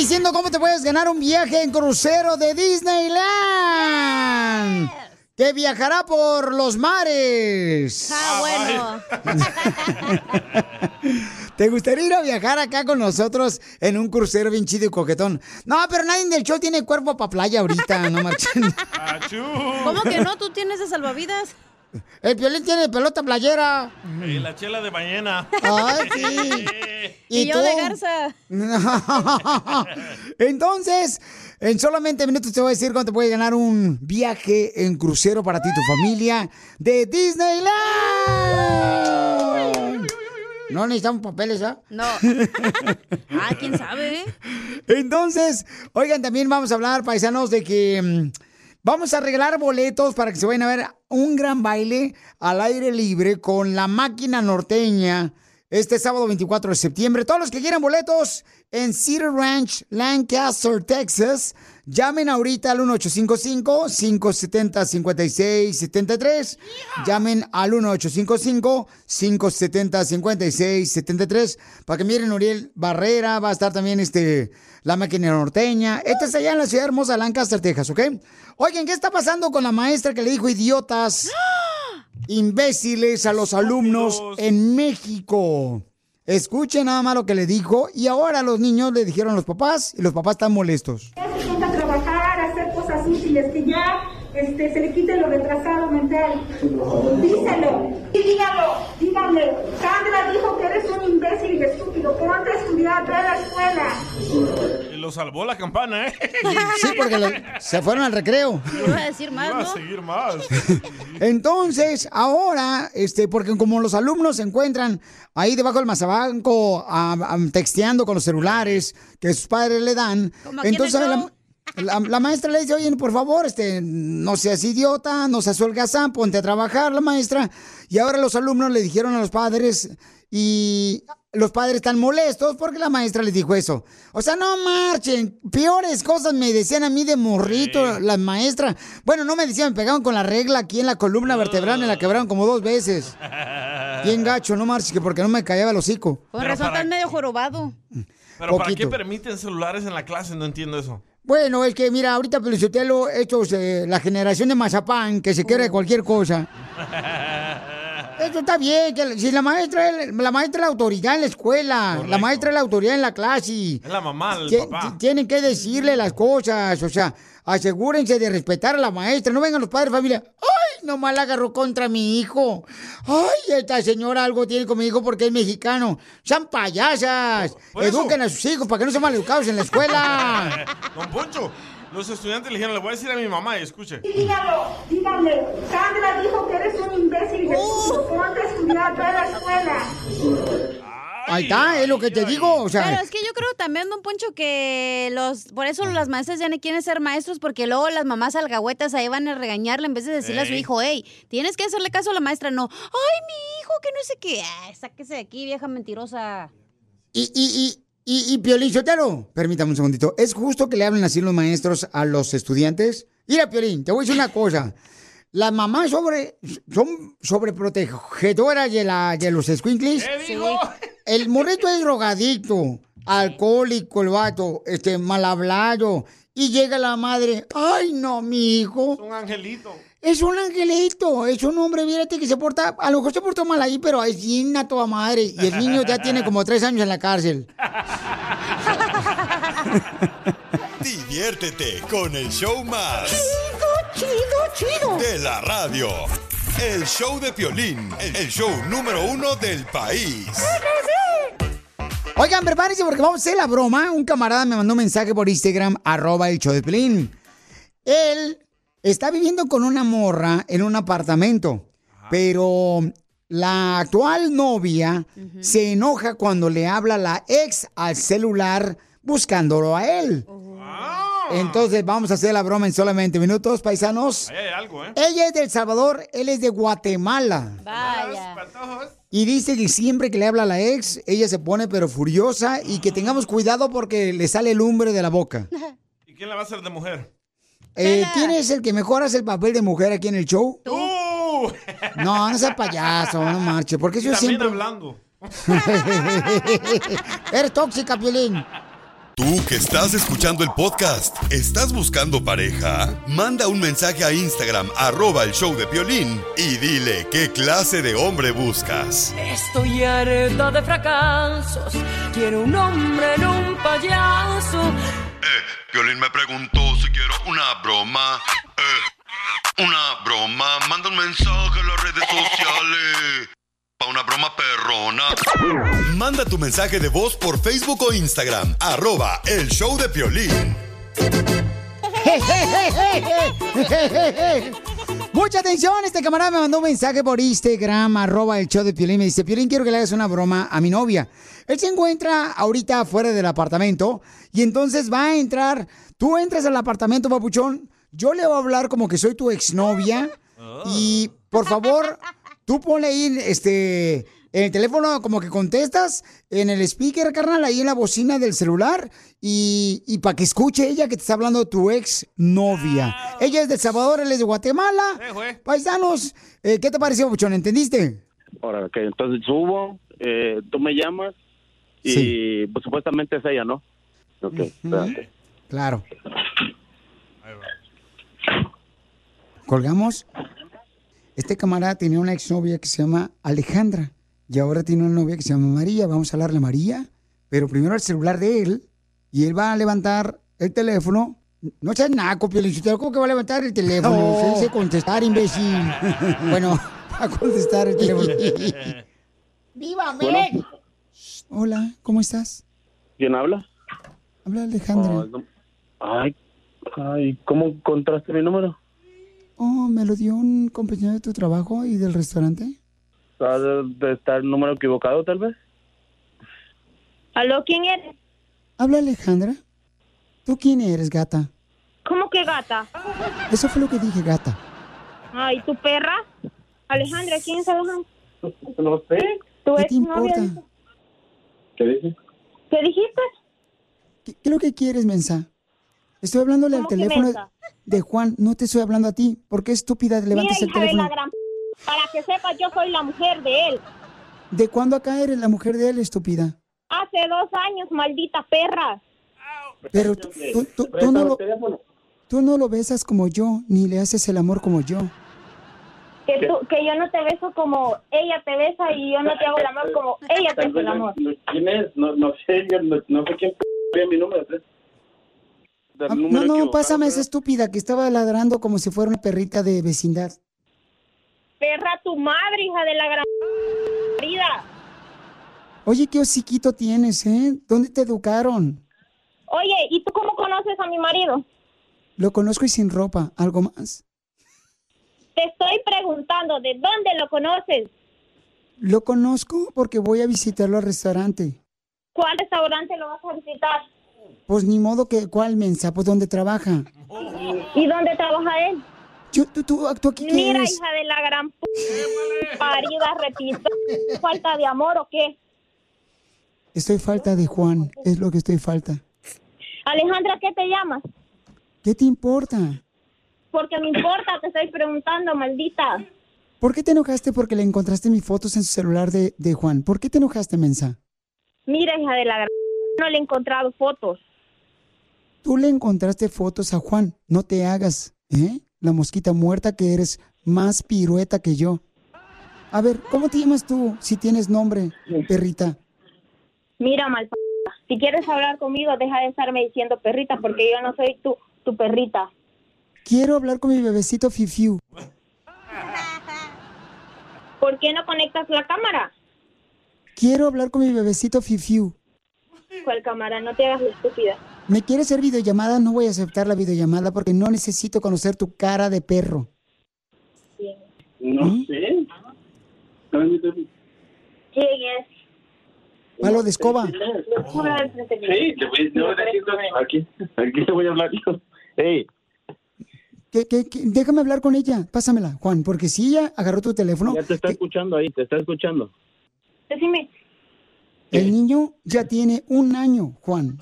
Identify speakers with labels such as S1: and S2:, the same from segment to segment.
S1: Diciendo cómo te puedes ganar un viaje en crucero de Disneyland. Que viajará por los mares.
S2: Ah, bueno.
S1: ¿Te gustaría ir a viajar acá con nosotros en un crucero bien chido y coquetón? No, pero nadie del show tiene cuerpo para playa ahorita, no marchen.
S2: ¿Cómo que no? ¿Tú tienes de salvavidas?
S1: El violín tiene pelota playera.
S3: Y la chela de ballena.
S1: Ay, sí.
S2: Y, yo
S1: tú?
S2: de garza.
S1: Entonces, en solamente minutos te voy a decir cuánto puede ganar un viaje en crucero para ti y tu familia de Disneyland. No necesitamos papeles, ¿ah?
S2: No. Ah, quién sabe, ¿eh?
S1: Entonces, oigan, también vamos a hablar, paisanos, de que mm, vamos a regalar boletos para que se vayan a ver un gran baile al aire libre con la máquina norteña este sábado 24 de septiembre. Todos los que quieran boletos en Cedar Ranch, Lancaster, Texas, llamen ahorita al 1855-570-5673. Llamen al 1855-570-5673 para que miren Uriel Barrera. Va a estar también este, la máquina norteña. Esta es allá en la ciudad hermosa de Lancaster, Texas, ¿ok? Oigan, ¿qué está pasando con la maestra que le dijo idiotas? imbéciles a los alumnos en México. Escuchen nada más lo que le dijo y ahora los niños le dijeron a los papás y los papás están molestos.
S4: trabajar, hacer cosas útiles, este, se le quite lo retrasado mental. Díselo, y dígalo, dígame. Sandra dijo que eres un imbécil y estúpido. Ponte a estudiar, ve a la escuela.
S3: Lo salvó la campana, ¿eh?
S1: Sí, porque lo- se fueron al recreo.
S2: Iba a decir más,
S3: Iba a
S2: ¿no?
S3: seguir más.
S1: Entonces, ahora, este, porque como los alumnos se encuentran ahí debajo del mazabanco a- a- texteando con los celulares que sus padres le dan, entonces la, maestra le dice, oye, por favor, este, no seas idiota, no seas holgazán, ponte a trabajar, la maestra. Y ahora los alumnos le dijeron a los padres y los padres están molestos porque la maestra les dijo eso. O sea, no marchen. Peores cosas me decían a mí de morrito las maestras. Bueno, no me decían, me pegaban con la regla aquí en la columna vertebral, me la quebraron como dos veces. Bien gacho, no marches, que porque no me callaba el hocico.
S2: Con razón
S3: para-
S2: estás medio jorobado.
S3: Pero ¿para qué permiten celulares en la clase? No entiendo eso.
S1: Bueno, es que mira, ahorita Felicitelo, estos, eh, la generación de mazapán, que se quiere de cualquier cosa. Esto está bien, que si la maestra, es- la maestra es la autoridad en la escuela, la maestra es la autoridad en la clase.
S3: Es la mamá, el papá.
S1: ti- Tienen que decirle las cosas, o sea, asegúrense de respetar a la maestra, no vengan los padres de familia. ¡Ay, nomás la agarró contra mi hijo! ¡Ay, esta señora algo tiene con mi hijo porque es mexicano! ¡Sean payasas! Eduquen a sus hijos para que no sean maleducados en la escuela.
S3: Don Poncho, los estudiantes le dijeron, le voy a decir a mi mamá y escuche.
S4: Dígalo, dígame. Sandra dijo que eres un imbécil estúpido. Ponte a estudiar, ve a la escuela.
S1: Ahí está, es lo que te digo, o sea...
S2: Pero es que yo creo también, don Poncho, que los, por eso las maestras ya no quieren ser maestros, porque luego las mamás algahuetas ahí van a regañarle en vez de decirle a su hijo, hey, tienes que hacerle caso a la maestra, no, ay, mi hijo, que no sé qué, Ay, sáquese de aquí, vieja mentirosa.
S1: Y, y, y, y, y Piolín Sotelo, permítame un segundito. ¿Es justo que le hablen así los maestros a los estudiantes? Mira, Piolín, te voy a decir una cosa. Las mamás sobre, son sobreprotegedoras de, la, de los squinkles.
S3: ¿Qué dijo?
S1: El morrito es drogadicto, alcohólico, el vato, este, mal hablado. Y llega la madre, ay no, mi hijo.
S3: Un angelito.
S1: Es un angelito, es un hombre, fíjate que se porta, a lo mejor se portó mal ahí, pero es bien a toda madre. Y el niño ya tiene como tres años en la cárcel.
S5: Diviértete con el show más.
S1: Chido, chido.
S5: De la radio. El show de Piolín, el show número uno del país.
S1: Oigan, prepárense porque vamos a hacer la broma. Un camarada me mandó un mensaje por Instagram, arroba el show de Pelín. Él está viviendo con una morra en un apartamento, pero la actual novia se enoja cuando le habla la ex al celular buscándolo a él. Entonces vamos a hacer la broma en solamente minutos, paisanos.
S3: Ahí hay algo, ¿eh?
S1: Ella es de El Salvador, él es de Guatemala.
S2: Vaya.
S1: Y dice que siempre que le habla a la ex, ella se pone pero furiosa y que tengamos cuidado porque le sale lumbre de la boca.
S3: ¿Y quién la va a hacer de mujer?
S1: Eh, ¿Quién es el que mejor hace el papel de mujer aquí en el show?
S3: ¡Tú!
S1: No, no seas payaso, no marche. Porque
S3: Y
S1: yo
S3: también
S1: siempre...
S3: hablando.
S1: Eres tóxica, Piolín.
S5: Tú que estás escuchando el podcast, ¿estás buscando pareja? Manda un mensaje a Instagram, arroba el show de Piolín, y dile qué clase de hombre buscas.
S6: Estoy harta de fracasos. Quiero un hombre en un payaso.
S5: Piolín me preguntó si quiero una broma. Eh, una broma. Manda un mensaje a las redes sociales. Pa' una broma perrona. Manda tu mensaje de voz por Facebook o Instagram. Arroba el show de Piolín.
S1: Mucha atención, este camarada me mandó un mensaje por Instagram, arroba el show de Piolín. Me dice, Piolín, quiero que le hagas una broma a mi novia. Él se encuentra ahorita fuera del apartamento y entonces va a entrar. Tú entras al apartamento, papuchón. Yo le voy a hablar como que soy tu exnovia. Y por favor, tú ponle ahí este, en el teléfono como que contestas en el speaker, carnal, ahí en la bocina del celular y, y para que escuche ella que te está hablando tu ex novia. Ella es de El Salvador, él es de Guatemala. Paisanos, eh, ¿qué te pareció, Papuchón? ¿Entendiste?
S7: Ahora, que entonces subo, eh, tú me llamas y pues, supuestamente es ella, ¿no? Ok, espérate.
S1: Claro. Colgamos. Este camarada tenía una exnovia que se llama Alejandra y ahora tiene una novia que se llama María. Vamos a hablarle a María, pero primero el celular de él y él va a levantar el teléfono. No seas naco, Piolichotero, ¿cómo que va a levantar el teléfono?
S8: No.
S1: Se dice contestar, imbécil. bueno, va a contestar el teléfono. ¡Viva
S7: Bueno.
S1: Hola, ¿cómo estás?
S7: ¿Quién habla?
S1: Habla Alejandra.
S7: Oh, no- Ay, ay, ¿cómo encontraste mi número?
S1: Oh, me lo dio un compañero de tu trabajo y del restaurante.
S7: ¿Ha de, estar el número equivocado, tal vez?
S9: ¿Aló, quién eres?
S1: Habla Alejandra. ¿Tú quién eres, gata?
S9: ¿Cómo que gata?
S1: Eso fue lo que dije, gata.
S9: Ay, ¿tu perra? Alejandra, ¿quién es Alejandra?
S7: No sé.
S9: ¿Tu
S1: ¿Qué te importa?
S7: ¿Qué dices?
S9: ¿Qué dijiste?
S1: ¿Qué, qué es lo que quieres, mensa? Estoy hablándole al
S9: ¿Cómo que
S1: teléfono de Juan. No te estoy hablando a ti. ¿Por qué estúpida
S9: Mira,
S1: levantas el
S9: hija de
S1: teléfono?
S9: la gran... Para que sepas, yo soy la mujer de él.
S1: ¿De cuándo acá eres la mujer de él, estúpida?
S9: Hace dos años, maldita perra.
S1: Pero tú, tú- tú- tú no lo, tú no lo besas como yo, ni le haces el amor como yo.
S9: Que, tú, que yo no te beso como ella te besa y yo no te hago el amor como ella te hace el amor.
S7: ¿Quién es? No, no sé, no, no sé quién p- mi número.
S1: Ah,
S7: número
S1: No, no, pásame esa estúpida que estaba ladrando como si fuera una perrita de vecindad.
S9: Perra tu madre, hija de la gran... Marida.
S1: Oye, qué hociquito tienes, ¿eh? ¿Dónde te educaron?
S9: Oye, ¿y tú cómo conoces a mi marido?
S1: Lo conozco y sin ropa. ¿Algo más?
S9: Te estoy preguntando, ¿de dónde lo conoces?
S1: Lo conozco porque voy a visitarlo al restaurante.
S9: ¿Cuál restaurante lo vas a visitar?
S1: Pues ni modo que, ¿cuál mensa? Pues ¿dónde trabaja?
S9: ¿Y dónde trabaja él?
S1: Yo, tú, tú, tú aquí
S9: Mira, hija de la gran p... parida, repito. ¿Falta de amor o qué?
S1: Estoy falta de Juan, es lo que estoy falta.
S9: Alejandra, ¿qué te llamas?
S1: ¿Qué te importa?
S9: Porque me importa, te estoy preguntando, maldita.
S1: ¿Por qué te enojaste porque le encontraste mis fotos en su celular de, de Juan? ¿Por qué te enojaste, mensa?
S9: Mira, hija de la gran... No le he encontrado fotos.
S1: Tú le encontraste fotos a Juan, no te hagas, ¿eh? la mosquita muerta, que eres más pirueta que yo. A ver, ¿cómo te llamas tú si tienes nombre, perrita?
S9: Mira, mal si quieres hablar conmigo, deja de estarme diciendo perrita, porque yo no soy tu, tu perrita.
S1: Quiero hablar con mi bebecito Fifiu.
S9: ¿Por qué no conectas la cámara?
S1: Quiero hablar con mi bebecito Fifiu.
S9: ¿Cuál cámara? No te hagas la estúpida.
S1: ¿Me quieres hacer videollamada? No voy a aceptar la videollamada porque no necesito conocer tu cara de perro.
S7: No
S1: ¿Mm?
S7: sé.
S9: ¿Quién es?
S1: Palo de escoba.
S7: Sí, te voy, te voy a decir aquí, aquí te voy a hablar yo. Hey,
S1: ¿Qué- qué- qué? Déjame hablar con ella. Pásamela, Juan, porque si ella agarró tu teléfono,
S7: ya te está escuchando ahí, te está escuchando.
S9: Decime.
S1: El niño ya tiene un año, Juan.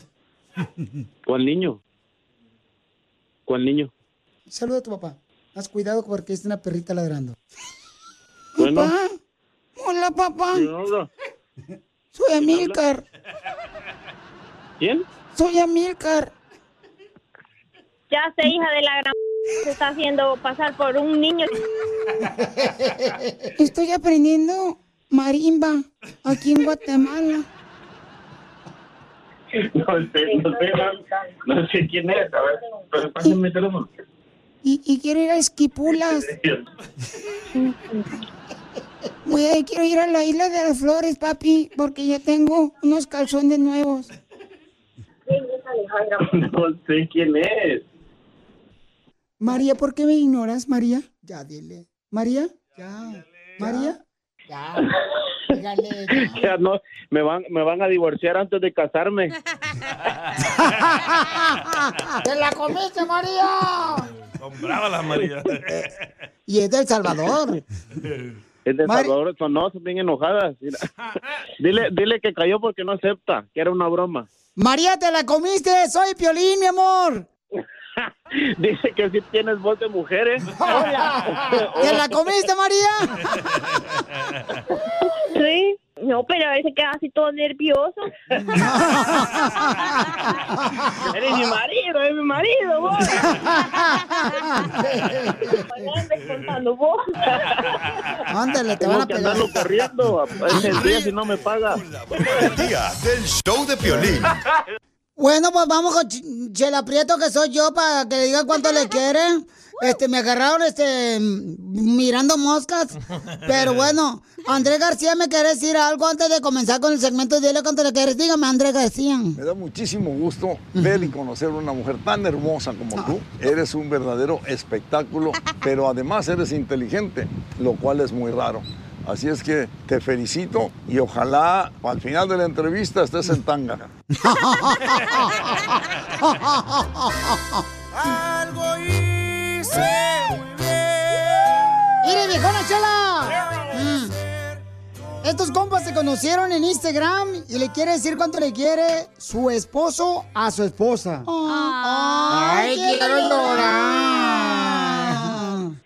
S7: ¿Cuál niño? ¿Cuál niño?
S1: Saluda a tu papá. Haz cuidado porque es una perrita ladrando.
S7: Bueno.
S1: Papá. Hola, papá. Soy Amilcar.
S7: ¿Quién?
S1: Soy Amilcar.
S9: Ya sé, hija de la gran... Se está haciendo pasar por un niño.
S1: Estoy aprendiendo marimba aquí en Guatemala.
S7: No sé, no sé, no, no sé quién es, a ver, pero pásame el teléfono.
S1: Y, y quiero ir a Esquipulas. Voy a, quiero ir a la isla de las flores, papi, porque ya tengo unos calzones nuevos.
S7: No sé quién es.
S1: María, ¿por qué me ignoras, María? Ya, dile. ¿María? Ya. ¿María? Ya. Dígale, ya.
S7: Ya no, me van, me van a divorciar antes de casarme.
S1: ¡Te la comiste, María!
S3: Son bravas las María.
S1: Y es del Salvador.
S7: Es de
S1: Mari-
S7: Salvador, son, no, son bien enojadas. mira. Dile, dile que cayó porque no acepta, que era una broma.
S1: María, te la comiste. Soy Piolín, mi amor.
S7: Dice que si tienes voz de mujer, ¿eh?
S1: ¿Te la comiste, María?
S9: Sí. No, pero a veces queda así todo nervioso. eres mi marido, eres mi marido, vos. Contando vos.
S1: Ándale, te van
S7: Tengo
S1: a
S7: que
S1: pegar.
S7: corriendo. Es el día si no me paga.
S5: El día del show de Piolín.
S1: Bueno, pues vamos con Ch- Chela Prieto, que soy yo, para que le digan cuánto le quieren. Este, me agarraron, este, mirando moscas. Pero bueno, Andrés García me quiere decir algo antes de comenzar con el segmento. Dile cuánto le quieres. Dígame, Andrés García.
S8: Me da muchísimo gusto ver y conocer una mujer tan hermosa como tú. Eres un verdadero espectáculo, pero además eres inteligente, lo cual es muy raro. Así es que te felicito y ojalá al final de la entrevista estés en tanga.
S1: Algo hice muy bien. ¡Mire, viejona Chela! Mm. Estos compas se conocieron en Instagram y le quiere decir cuánto le quiere su esposo a su esposa. ¡Ay, quiero llorar!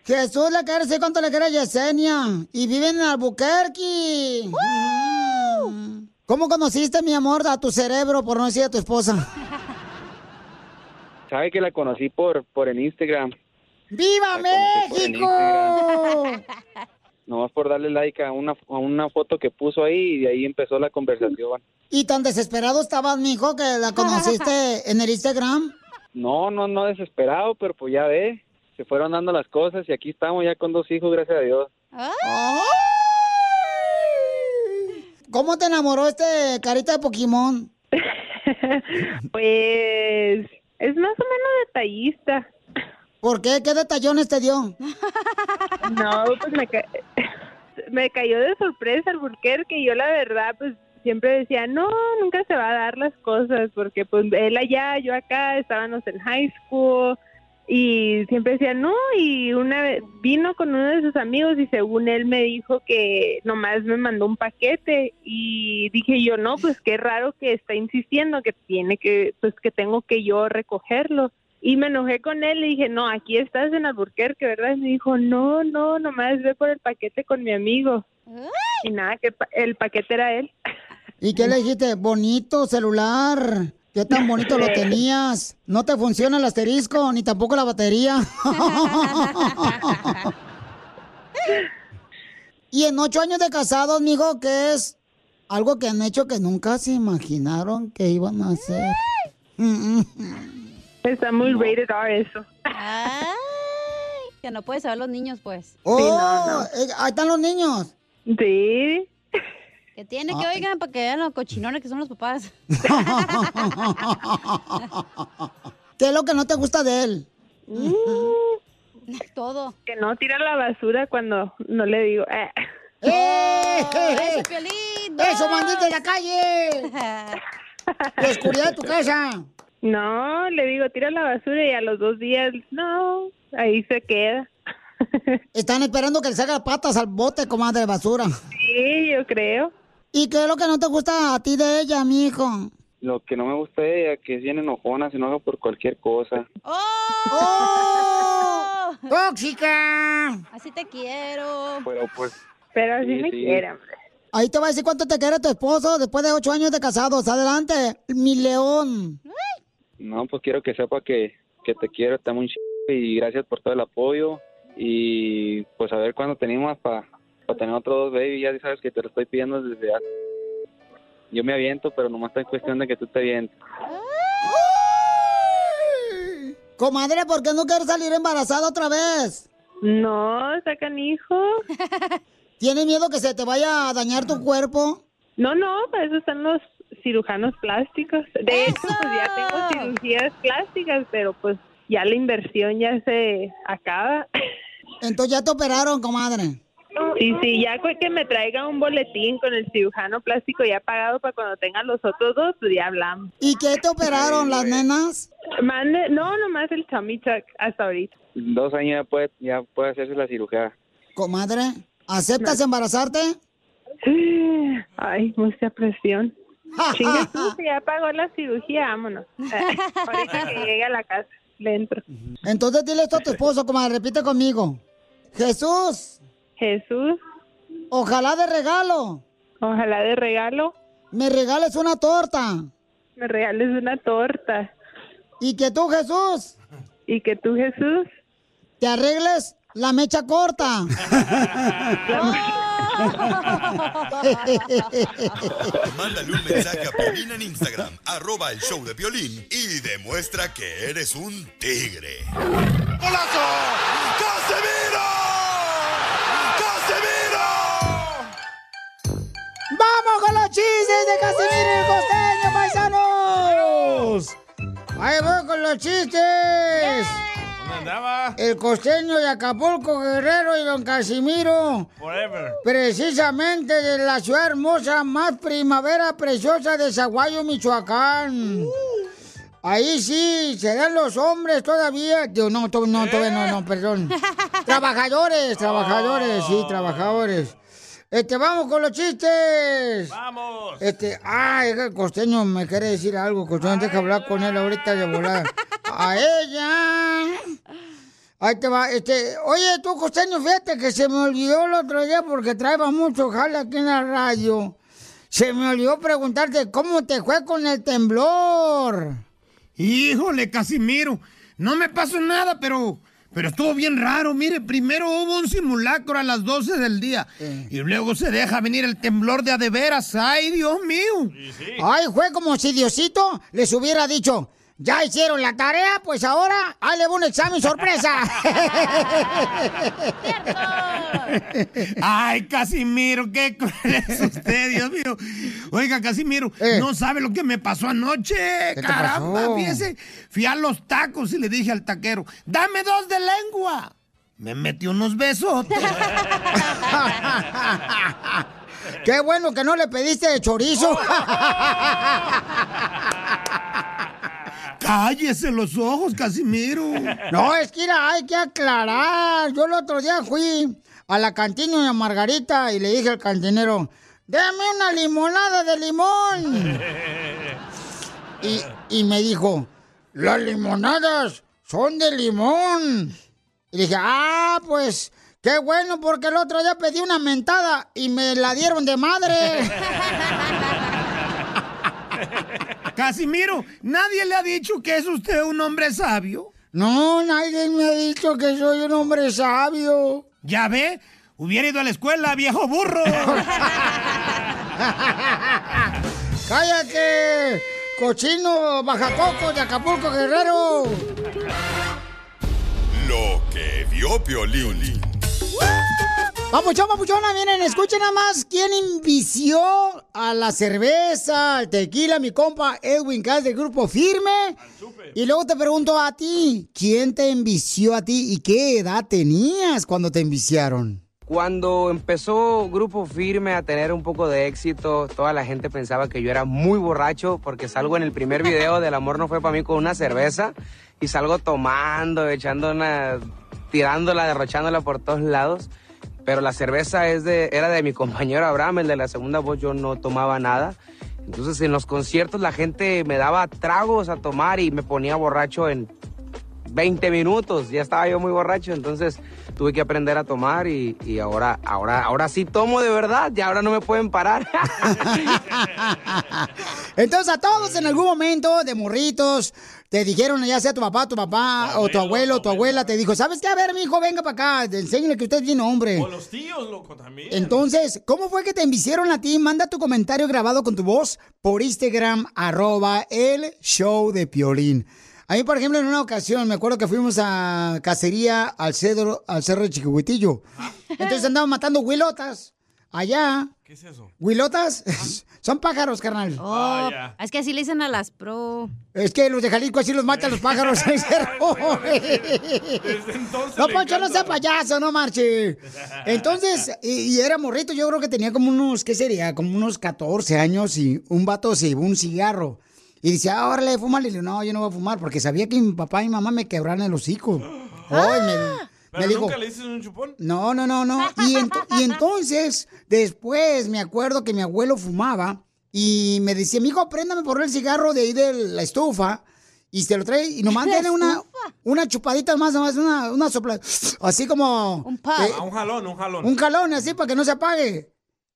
S1: Jesús le quiere decir cuánto le quiere a Yesenia y viven en Albuquerque. ¿Cómo conociste, mi amor, a tu cerebro, por no decir a tu esposa?
S10: Sabe que la conocí por, por en Instagram.
S1: ¡Viva
S10: en
S1: México!
S10: Nomás por darle like a una, a una foto que puso ahí y de ahí empezó la conversación.
S1: ¿Y tan desesperado estabas, mijo, que la conociste en el Instagram?
S10: No, no, no desesperado, pero pues ya ve. Se fueron dando las cosas y aquí estamos ya con dos hijos, gracias a Dios.
S1: ¿Cómo te enamoró este carita de Pokémon?
S11: Pues es más o menos detallista.
S1: ¿Por qué? ¿Qué detallones te dio?
S11: No, pues me, ca- me cayó de sorpresa el Burquerque y yo la verdad pues siempre decía, no, nunca se va a dar las cosas porque pues él allá, yo acá, estábamos en high school y siempre decía, no, y una vez vino con uno de sus amigos y según él me dijo que nomás me mandó un paquete y dije yo, no, pues qué raro que está insistiendo que tiene que, pues que tengo que yo recogerlo. Y me enojé con él y dije, no, aquí estás en Alburquerque, ¿verdad? Y me dijo, no, no, nomás ve por el paquete con mi amigo. Y nada, que pa- el paquete era él.
S1: ¿Y qué le dijiste? Bonito, celular, Qué tan bonito lo tenías. No te funciona el asterisco, ni tampoco la batería. y en ocho años de casados, mijo, ¿qué es algo que han hecho que nunca se imaginaron que iban a hacer?
S11: Está muy rated R eso.
S2: Ay, que no puedes saber los niños, pues.
S1: ¡Oh!
S11: Sí, no, no.
S1: eh, ahí están los niños.
S11: Sí.
S2: Que tiene que
S1: Ah.
S2: oigan para que vean los cochinones que son los papás.
S1: ¿Qué es lo que no te gusta de él?
S2: Todo.
S11: Que no tira la basura cuando no le digo. eh.
S1: ¡Eh!
S2: ¡No!
S1: ¡Eso, mandita de la calle! La oscuridad de tu casa.
S11: No, le digo, tira la basura y a los dos días, no, ahí se queda.
S1: Están esperando que le saque patas al bote, comadre de basura.
S11: Sí, yo creo.
S1: ¿Y qué es lo que no te gusta a ti de ella, mi hijo?
S10: Lo que no me gusta de ella, que es bien enojona, se enoja por cualquier cosa.
S1: ¡Oh! ¡Tóxica!
S2: Así te quiero.
S10: Pero pues...
S11: Pero así
S10: Sí,
S11: me
S10: sí.
S11: quiere, hombre.
S1: Ahí te va a decir cuánto te quiere tu esposo después de ocho años de casados. Adelante, mi león.
S10: No, pues quiero que sepa que, que te quiero, te amo un ch... y gracias por todo el apoyo. Y pues a ver cuándo tenemos para tener otros dos baby, ya sabes que te lo estoy pidiendo desde hace... Yo me aviento, pero nomás está en cuestión de que tú te avientes.
S1: Comadre, ¿por qué no quieres salir embarazada otra vez?
S11: No, sacan hijo.
S1: ¿Tienes miedo que se te vaya a dañar tu cuerpo?
S11: No, no, para eso están los cirujanos plásticos. De hecho, pues ya tengo cirugías plásticas, pero pues ya la inversión ya se acaba.
S1: Entonces ya te operaron, comadre.
S11: Y sí, ya que me traiga un boletín con el cirujano plástico ya pagado para cuando tengan los otros dos, pues ya hablamos.
S1: ¿Y qué te operaron las nenas?
S11: Mande, no, nomás el tummy tuck hasta ahorita.
S10: Dos años ya puede, ya puede hacerse la cirugía.
S1: Comadre, ¿aceptas embarazarte?
S11: Ay, mucha presión. Chingue tú, si ya pagó la cirugía, vámonos. ahorita que llegue a la casa, le entro.
S1: Entonces dile esto a tu esposo, comadre, repite conmigo. Jesús.
S11: Jesús.
S1: Ojalá de regalo.
S11: Ojalá de regalo.
S1: Me regales una torta.
S11: Me regales una torta.
S1: Y que tú, Jesús.
S11: Y que tú, Jesús.
S1: Te arregles la mecha corta.
S5: Mándale un mensaje a Piolín en Instagram, arroba el show de Piolín y demuestra que eres un tigre. ¡Golazo! ¡Casemiro!
S1: ¡Vamos con los chistes de Casimiro y el costeño, paisanos! Ahí voy con los chistes.
S3: ¿Dónde andaba?
S1: El costeño de Acapulco, Guerrero y don Casimiro.
S3: Forever.
S1: Precisamente de la ciudad hermosa, más primavera preciosa de Zaguayo, Michoacán. Ahí sí, serán los hombres todavía. Digo, no, to- no, todavía no, no, perdón. Trabajadores, trabajadores, sí, trabajadores. Este, vamos con los chistes.
S3: Vamos.
S1: Este, ay, el costeño me quiere decir algo, costeño, deja hablar con él ahorita de volar. A ella. Ahí te va, este, oye, tú, costeño, fíjate que se me olvidó el otro día porque traeba mucho jale aquí en la radio. Se me olvidó preguntarte cómo te fue con el temblor.
S12: Híjole, Casimiro, no me pasó nada, pero, pero estuvo bien raro. Mire, primero hubo un simulacro a las 12 del día y luego se deja venir el temblor de a de veras. ¡Ay, Dios mío!
S1: Ay, fue como si Diosito les hubiera dicho, ya hicieron la tarea, pues ahora hazle un examen sorpresa.
S12: Ay, Casimiro, qué cruel es usted, Dios mío. Oiga, Casimiro, no sabe lo que me pasó anoche.
S1: Eh. te
S12: Caramba,
S1: pasó?
S12: fíjese. Fui a los tacos y le dije al taquero, dame dos de lengua. Me metió unos besos.
S1: Qué bueno que no le pediste chorizo.
S12: Cállese los ojos, Casimiro.
S1: No, es que mira, hay que aclarar. Yo el otro día fui a la cantina de Margarita y le dije al cantinero, dame una limonada de limón. Y, y me dijo, las limonadas son de limón. Y dije, ah, pues qué bueno porque el otro día pedí una mentada y me la dieron de madre.
S12: Casimiro, ¿nadie le ha dicho que es usted un hombre sabio?
S1: No, nadie me ha dicho que soy un hombre sabio.
S12: ¿Ya ve? Hubiera ido a la escuela, viejo burro.
S1: ¡Cállate! ¡Cochino bajacoco de Acapulco, Guerrero!
S5: Lo que vio Piolín.
S1: Papuchón, papuchona, miren, escuchen nada más quién invició a la cerveza, al tequila, mi compa Edwin Cass del grupo Firme. Y luego te pregunto a ti, ¿quién te envició a ti y qué edad tenías cuando te enviciaron?
S13: Cuando empezó Grupo Firme a tener un poco de éxito, toda la gente pensaba que yo era muy borracho porque salgo en el primer video del amor no fue para mí con una cerveza y salgo tomando, echando una, tirándola, derrochándola por todos lados. Pero la cerveza es de, era de mi compañero Abraham, el de la segunda voz, yo no tomaba nada. Entonces en los conciertos la gente me daba tragos a tomar y me ponía borracho en 20 minutos. Ya estaba yo muy borracho, entonces tuve que aprender a tomar y, y ahora, ahora, ahora sí tomo de verdad, ya ahora no me pueden parar.
S1: Entonces a todos en algún momento de morritos te dijeron, ya sea tu papá, tu papá, o tu abuelo, tu abuela, te dijo, ¿sabes qué? A ver, mi hijo, venga para acá, enséñale que usted es bien hombre.
S3: O los tíos, loco, también.
S1: Entonces, ¿cómo fue que te envicieron a ti? Manda tu comentario grabado con tu voz por Instagram, arroba el show de Piolín. A mí, por ejemplo, en una ocasión, me acuerdo que fuimos a cacería al cerro, al cerro de Chiquihuitillo. Entonces andaban matando huilotas allá.
S3: ¿Qué es eso?
S1: ¿Huilotas? Son pájaros, carnal.
S2: Oh, es que así le dicen a las pro.
S1: Es que los de Jalisco así los matan los pájaros en el cerro. no, Poncho, no sea payaso, no marche. Entonces, y, y era morrito, yo creo que tenía como unos, ¿qué sería? Como unos 14 años y un vato se llevó un cigarro. Y dice, ah, órale. Y le digo, no, yo no voy a fumar porque sabía que mi papá y mi mamá me quebraron el hocico. Me,
S3: ¿Pero
S1: me dijo,
S3: nunca le dices un chupón?
S1: no, no, no, no. Y, ento- y entonces, después me acuerdo que mi abuelo fumaba y me decía, mijo, préndame por el cigarro de ahí de la estufa. Y se lo trae y nomás
S3: ¿La
S1: tiene una, una chupadita más, nomás una, una sopla. Así como... Un
S3: Ah, un jalón, un jalón.
S1: un calón así para que no se apague.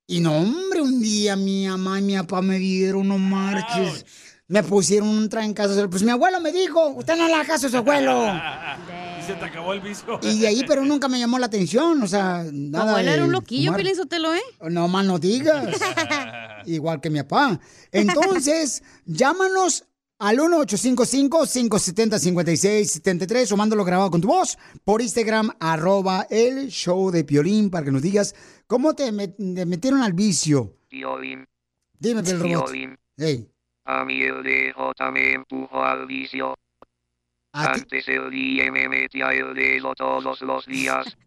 S1: Y no, hombre, un día mi mamá y mi papá me dieron, no marches. Me pusieron un trancazo. Pues mi abuelo me dijo, usted no le haga caso a su abuelo.
S3: y se te acabó el vicio.
S1: Y de ahí, pero nunca me llamó la atención, o sea,
S2: Tu
S1: nada
S2: abuelo era un loquillo, Sotelo, ¿eh?
S1: No más no digas. Igual que mi papá. Entonces, llámanos al 1-855-570-5673 o mándalo grabado con tu voz por Instagram, arroba el show de Piolín, para que nos digas cómo te, met- te metieron al vicio.
S14: Piolín.
S1: Dime.
S14: Piolín.
S1: Ey,
S14: A mí el DJ me empujó al vicio. Antes el día me metía el dedo todos los días.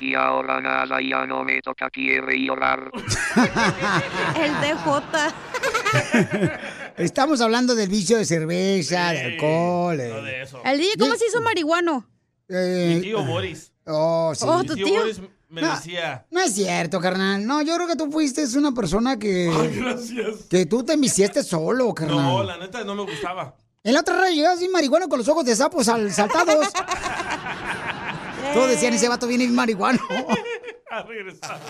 S14: Y ahora nada, ya no me toca, quiere llorar.
S2: El DJ.
S1: estamos hablando del vicio de cerveza, de alcohol. eh.
S2: El DJ, ¿cómo se hizo marihuano?
S3: Mi tío Boris.
S1: Oh, sí.
S2: Oh,
S3: Mi
S2: tu
S3: tío,
S2: tío.
S3: Boris me
S1: No.
S3: decía...
S1: No es cierto, carnal. No, yo creo que tú fuiste una persona que...
S3: Ay, gracias.
S1: Que tú te enviciaste solo, carnal.
S3: No, la neta no me gustaba.
S1: En la otra radio llegabas sin marihuana con los ojos de sapo sal- saltados. Todos decían, ese vato viene marihuano.
S3: A regresar.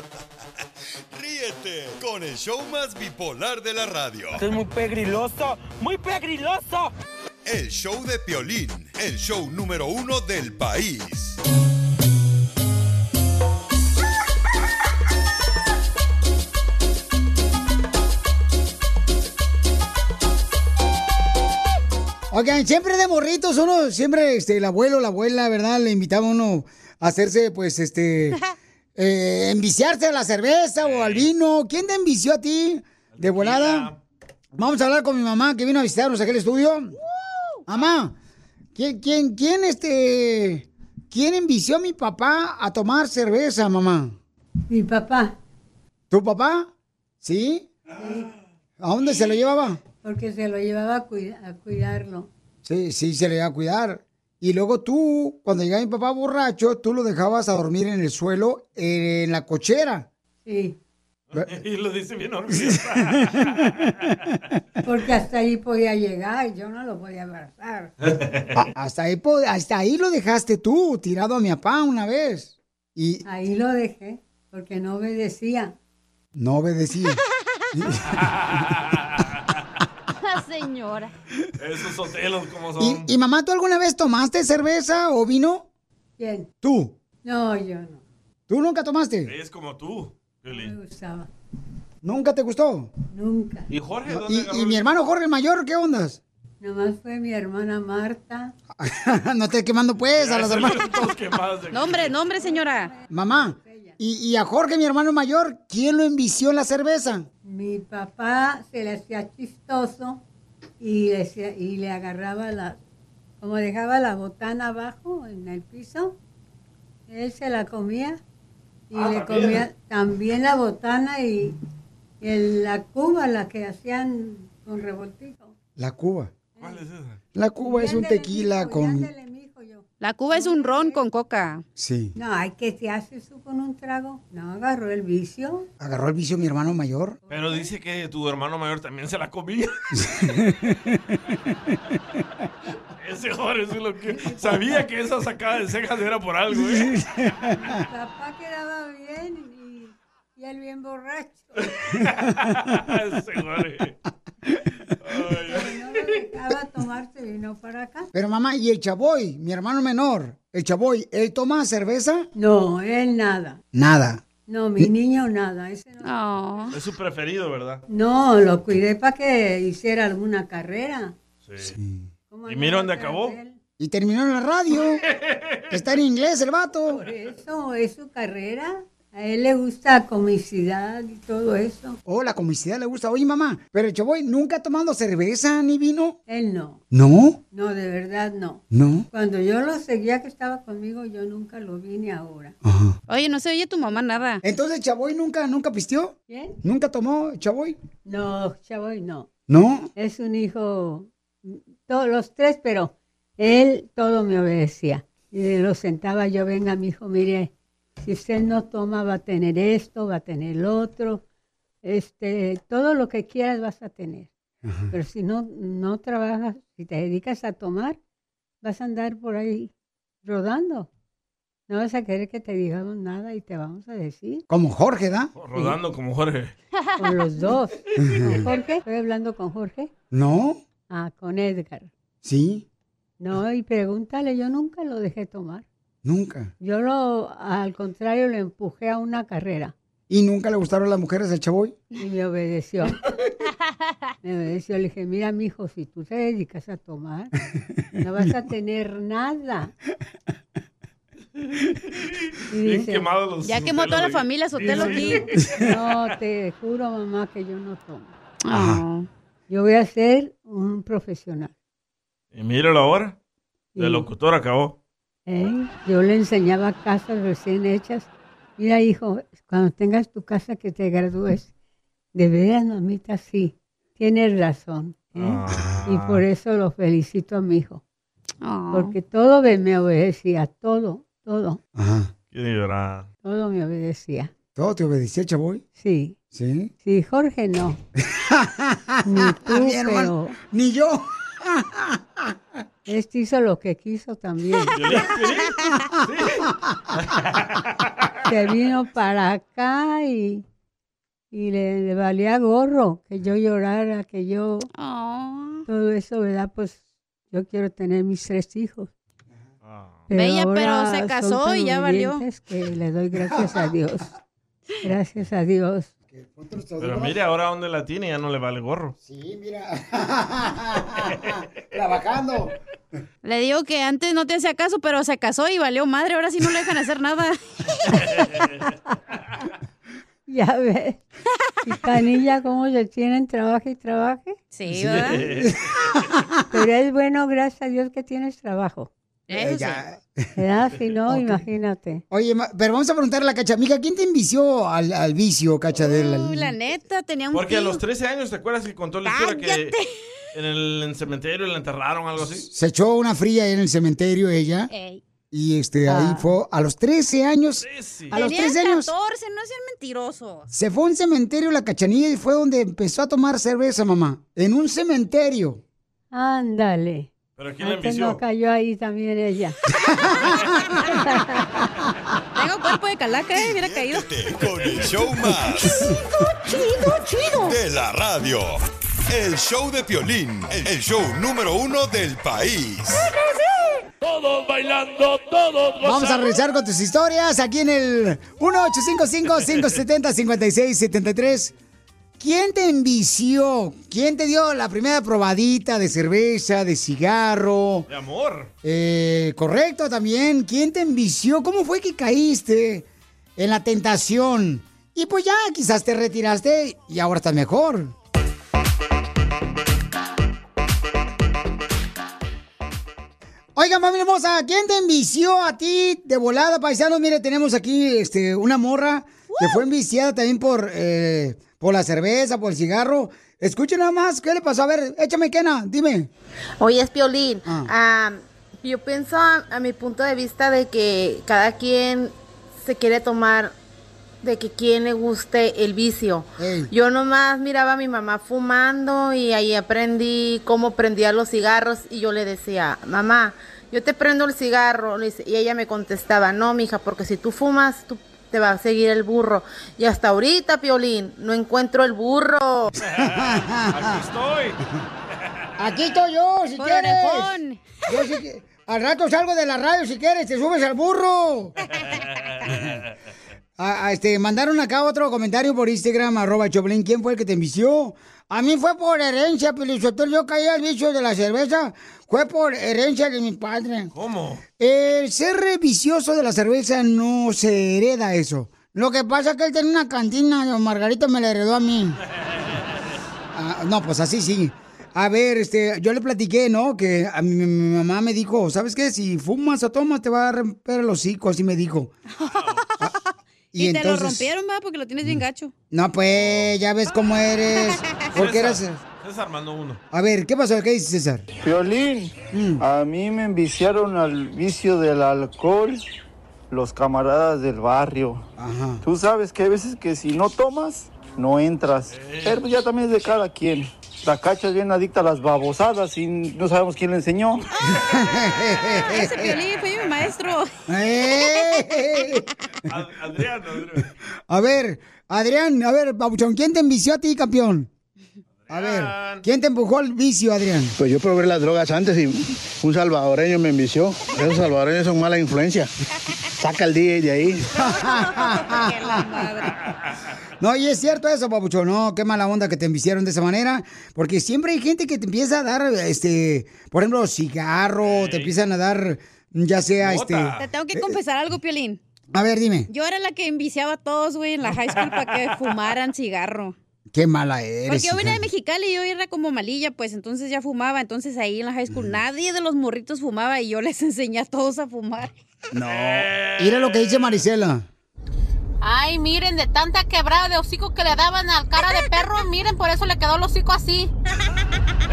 S5: Ríete con el show más bipolar de la radio.
S15: Esto es muy pegriloso, muy pegriloso.
S5: El show de Piolín, el show número uno del país.
S1: Oigan, siempre de morritos, uno, siempre, este, el abuelo, la abuela, ¿verdad? Le invitaba a uno a hacerse, pues, este, eh, enviciarse a la cerveza o al vino. ¿Quién te envició a ti de volada? Vamos a hablar con mi mamá que vino a visitarnos aquí al estudio. Mamá, ¿quién, quién, quién, este, quién envició a mi papá a tomar cerveza, mamá?
S16: Mi papá.
S1: ¿Tu papá? ¿Sí? ¿A dónde se lo llevaba?
S16: Porque se lo llevaba a, cuida- a cuidarlo.
S1: Sí, sí, se le iba a cuidar. Y luego tú, cuando llegaba mi papá borracho, tú lo dejabas a dormir en el suelo, eh, en la cochera.
S16: Sí.
S3: Y lo dice bien orgullosa.
S16: Porque hasta ahí podía llegar, yo no lo podía abrazar.
S1: A- hasta, ahí, po- hasta ahí lo dejaste tú, tirado a mi papá una vez. Y
S16: Ahí lo dejé, porque no obedecía.
S1: no obedecía.
S2: Señor. señora.
S3: Esos sotelos como son.
S1: ¿Y, y mamá, ¿tú alguna vez tomaste cerveza o vino?
S16: ¿Quién?
S1: ¿Tú?
S16: No, yo no.
S1: ¿Tú nunca tomaste?
S3: Es como tú,
S16: Me
S3: Piolín.
S16: gustaba.
S1: ¿Nunca te gustó?
S16: Nunca.
S3: ¿Y Jorge? ¿Dónde
S1: ¿Y, mi hermano Jorge el mayor, qué ondas?
S16: Nomás fue mi hermana Marta.
S1: no estés quemando pues a los hermanos.
S2: Nombre, nombre, señora.
S1: Mamá, y, y a Jorge, mi hermano mayor, ¿quién lo envició en la cerveza?
S16: Mi papá se le hacía chistoso y le, y le agarraba la, como dejaba la botana abajo en el piso, él se la comía y
S3: Ah,
S16: le
S3: ¿también?
S16: comía también la botana y, y el- la cuba, la que hacían con revoltijo.
S1: La Cuba.
S3: ¿Cuál es esa?
S1: La Cuba es un tequila con...
S2: La Cuba es un ron con coca.
S1: Sí.
S16: No, hay que te hace eso con un trago. No, agarró el vicio.
S1: Agarró el vicio mi hermano mayor.
S3: Pero dice que tu hermano mayor también se la comía. Ese Jorge sí lo que... Sabía que esa sacada de cejas era por algo, ¿eh?
S16: Mi papá quedaba bien y, y él bien borracho.
S3: Ese Jorge.
S16: No lo dejaba tomar, se vino para acá.
S1: Pero mamá, ¿y el Chaboy, mi hermano menor? ¿El Chaboy, él toma cerveza?
S16: No, él nada.
S1: Nada.
S16: No, mi niño nada. Ese no.
S3: Es su preferido, ¿verdad?
S16: No, lo cuidé para que hiciera alguna carrera.
S3: Sí. ¿Y mira dónde acabó?
S1: Y terminó en la radio. Está en inglés el vato.
S16: Por eso es su carrera. A él le gusta comicidad y todo eso.
S1: Oh, la comicidad le gusta. Oye, mamá, pero el Chaboy nunca ha tomado cerveza ni vino.
S16: Él no.
S1: ¿No?
S16: No, de verdad no.
S1: ¿No?
S16: Cuando yo lo seguía que estaba conmigo, yo nunca lo vi ni ahora.
S2: Oye, no se oye tu mamá nada.
S1: Entonces, Chaboy nunca, nunca pisteó.
S16: ¿Quién?
S1: ¿Nunca tomó Chaboy?
S16: No, Chavoy no.
S1: ¿No?
S16: Es un hijo, todos los tres, pero él todo me obedecía. Y lo sentaba yo, venga, mi hijo, mire, si usted no toma va a tener esto, va a tener lo otro, este, todo lo que quieras vas a tener. Pero si no, no trabajas, si te dedicas a tomar, vas a andar por ahí rodando. No vas a querer que te digamos nada y te vamos a decir.
S1: Como Jorge, ¿da?
S3: Rodando como Jorge.
S16: Con los dos. ¿Con Jorge? Estoy hablando con Jorge.
S1: ¿No?
S16: Ah, con Edgar.
S1: Sí,
S16: No, y pregúntale, yo nunca lo dejé tomar.
S1: Nunca.
S16: Yo lo, al contrario, lo empujé a una carrera
S1: ¿Y nunca le gustaron las mujeres del Chaboy?
S16: y me obedeció. me obedeció. Le dije, mira, mijo, si tú te dedicas a tomar, no vas a tener nada. Y
S3: Bien
S16: dice,
S3: quemados los
S2: Ya quemó toda la familia Sotelo aquí.
S16: No, te juro, mamá, que yo no tomo.
S2: Ah.
S16: Yo voy a ser un profesional.
S3: Y míralo ahora. De locutor acabó.
S16: ¿Eh? Yo le enseñaba casas recién hechas. Mira, hijo, cuando tengas tu casa que te gradúes, de veras, mamita, sí, tienes razón. ¿eh?
S3: Ah.
S16: Y por eso lo felicito a mi hijo.
S2: Ah.
S16: Porque todo me obedecía, todo, todo,
S3: Quiere llorar.
S16: todo me obedecía.
S1: ¿Todo te obedecía el Chaboy?
S16: Sí.
S1: Sí.
S16: Sí, Jorge no. Ni tú,
S1: Mi hermano,
S16: pero
S1: Ni yo.
S16: Este hizo lo que quiso también. Se vino para acá y, y le, le valía gorro que yo llorara, que yo... Todo eso, ¿verdad? Pues yo quiero tener mis tres hijos.
S2: Bella, pero
S16: ahora
S2: se
S16: son
S2: casó y ya valió.
S16: Que le doy gracias a Dios. Gracias a Dios.
S3: Pero mire ahora dónde la tiene, ya no le vale gorro.
S1: Sí, mira. Trabajando.
S2: Le digo que antes no te hacía caso, pero se casó y valió madre. Ahora sí no le dejan hacer nada.
S16: Ya ves. Y Canilla, cómo se tienen, trabaje y trabaje.
S2: Sí, ¿verdad?
S16: Pero es bueno, gracias a Dios, que tienes trabajo.
S2: Eso sí.
S16: ¿Verdad? Si no, imagínate.
S1: Oye, pero vamos a preguntarle a la Cacha, amiga, ¿quién te envició al, al vicio, Cacha? de la-
S2: la neta, tenía un
S3: Porque a los 13 años, ¿te acuerdas que contó la historia que en el en cementerio le enterraron algo así?
S1: Se echó una fría ahí en el cementerio ella.
S2: Ey.
S1: Y este, ahí
S16: Ah.
S1: fue a los 13 años. A los
S2: Tenían
S1: 13 años.
S2: 14, no sean mentirosos.
S1: Se fue a un cementerio la cachanilla y fue donde empezó a tomar cerveza, mamá. En un cementerio.
S16: Ándale.
S3: ¿Pero quién la
S16: Antes
S3: envició?
S16: no cayó ahí también ella.
S2: Tengo cuerpo de calaca, eh, hubiera caído.
S17: Con el show más.
S2: Chido, chido, chido.
S17: De la radio. El show de Piolín, el show número uno del país.
S3: Todos bailando, todos gozando.
S1: Vamos a regresar con tus historias aquí en el 1855-570-5673. ¿Quién te envició? ¿Quién te dio la primera probadita de cerveza, de cigarro?
S3: De amor.
S1: Eh, correcto también. ¿Quién te envició? ¿Cómo fue que caíste en la tentación? Y pues ya, quizás te retiraste y ahora estás mejor. Oiga, mami hermosa, ¿quién te envició a ti de volada, paisanos? Mire, tenemos aquí este, una morra que fue enviciada también por, eh, por la cerveza, por el cigarro. Escuchen nada más, ¿qué le pasó? A ver, échame quena, dime.
S18: Oye, es Piolín.
S1: Ah.
S18: Yo pienso a, a mi punto de vista de que cada quien se quiere tomar de que quien le guste el vicio. Yo nomás miraba a mi mamá fumando y ahí aprendí cómo prendía los cigarros y yo le decía, mamá, yo te prendo el cigarro. Y ella me contestaba, no, mija, porque si tú fumas, tú te va a seguir el burro. Y hasta ahorita, Piolín, no encuentro el burro.
S3: Aquí estoy.
S1: Aquí estoy yo, si
S18: Por
S1: quieres.
S18: orejón.
S1: Yo que- Al rato salgo de la radio si quieres, te subes al burro. A- a este, mandaron acá otro comentario por Instagram, arroba Choplin. ¿Quién fue el que te envició? A mí fue por herencia, Pelizotel. Yo caí al vicio de la cerveza. Fue por herencia de mi padre.
S3: ¿Cómo?
S1: El ser vicioso de la cerveza no se hereda eso. Lo que pasa es que él tenía una cantina, don Margarita me la heredó a mí. Ah, no, pues así sí. A ver, este, yo le platiqué, ¿no? Que a mi, mi mamá me dijo, ¿sabes qué? Si fumas o tomas te va a romper el hocico, así me dijo.
S2: Y, te lo rompieron, va, porque lo tienes bien gacho.
S1: No, pues, ya ves cómo eres. Porque eras...
S3: César, César mandó uno.
S1: A ver, ¿qué pasó? ¿Qué dice César?
S19: Violín, a mí me enviciaron al vicio del alcohol los camaradas del barrio. Tú sabes que hay veces que si no tomas, no entras. Pero pues ya también es de cada quien. La cacha es bien adicta a las babosadas y no sabemos quién le enseñó.
S2: Ese violín fue mi maestro.
S3: Adrián, Adrián.
S1: A ver, Adrián, a ver, Pabuchón, ¿quién te envició a ti, campeón? A ver, ¿quién te empujó al vicio, Adrián?
S20: Pues yo probé las drogas antes y un salvadoreño me envició. Esos salvadoreños son mala influencia. Saca el día de ahí.
S1: No, y es cierto eso, papuchón, no, qué mala onda que te enviciaron de esa manera, porque siempre hay gente que te empieza a dar, este, por ejemplo, cigarro, te empiezan a dar, ya sea, este...
S2: Te tengo que confesar algo, Piolín.
S1: A ver, dime,
S2: Yo era la que enviciaba a todos, güey, en la high school para que fumaran cigarro.
S1: qué mala eres.
S2: Porque yo venía de. Mexicali y yo era como malilla, pues entonces ya fumaba. Entonces ahí en la high school nadie de los morritos fumaba y yo les enseñé a todos a fumar.
S1: No, mira lo que dice Marisela.
S21: Ay, miren, de tanta quebrada de hocico que le daban al cara de perro, miren, por eso le quedó el hocico así.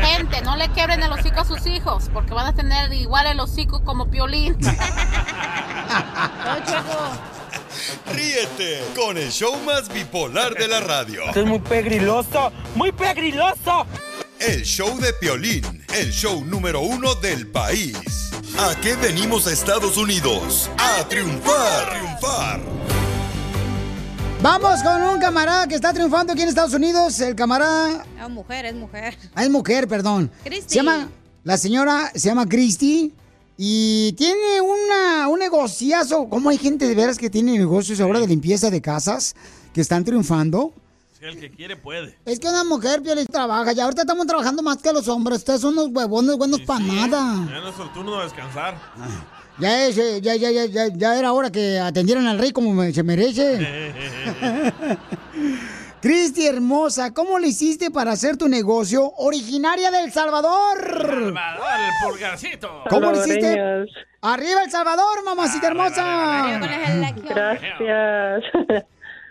S21: Gente, no le quebren el hocico a sus hijos, porque van a tener igual el hocico como piolín.
S17: Ríete con el show más bipolar de la radio.
S15: Esto es muy pegriloso, muy pegriloso.
S17: El show de Piolín, el show número uno del país. ¿A qué venimos a Estados Unidos? A triunfar, triunfar.
S1: Vamos con un camarada que está triunfando aquí en Estados Unidos, el camarada,
S2: No, mujer, es mujer.
S1: ah, es mujer, perdón.
S2: Cristi.
S1: Se llama, la señora se llama Christy y tiene una, un negociazo. ¿Cómo hay gente de veras que tiene negocios ahora de limpieza de casas que están triunfando?
S3: Si el que quiere puede.
S1: Es que una mujer, Piolín, trabaja. Y ahorita estamos trabajando más que los hombres. Ustedes son unos huevones buenos para nada.
S3: Ya no es el turno de descansar.
S1: Ya, es, eh, ya, ya, ya, ya, ya era hora que atendieran al rey como me- se merece. Cristi hermosa, ¿cómo le hiciste para hacer tu negocio originaria del Salvador?
S3: Salvador, el pulgarcito.
S1: ¿Cómo le hiciste? ¡Arriba El Salvador, mamacita hermosa!
S22: Gracias.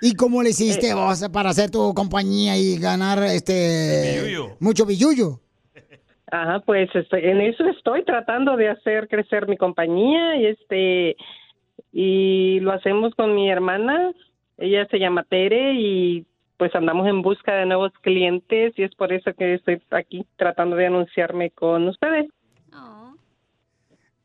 S1: ¿Y cómo le hiciste vos para hacer tu compañía y ganar este
S22: Billuyo.
S1: mucho billuyo?
S22: Ajá, pues estoy, en eso estoy tratando de hacer crecer mi compañía y este y lo hacemos con mi hermana. Ella se llama Tere y pues andamos en busca de nuevos clientes y es por eso que estoy aquí tratando de anunciarme con ustedes.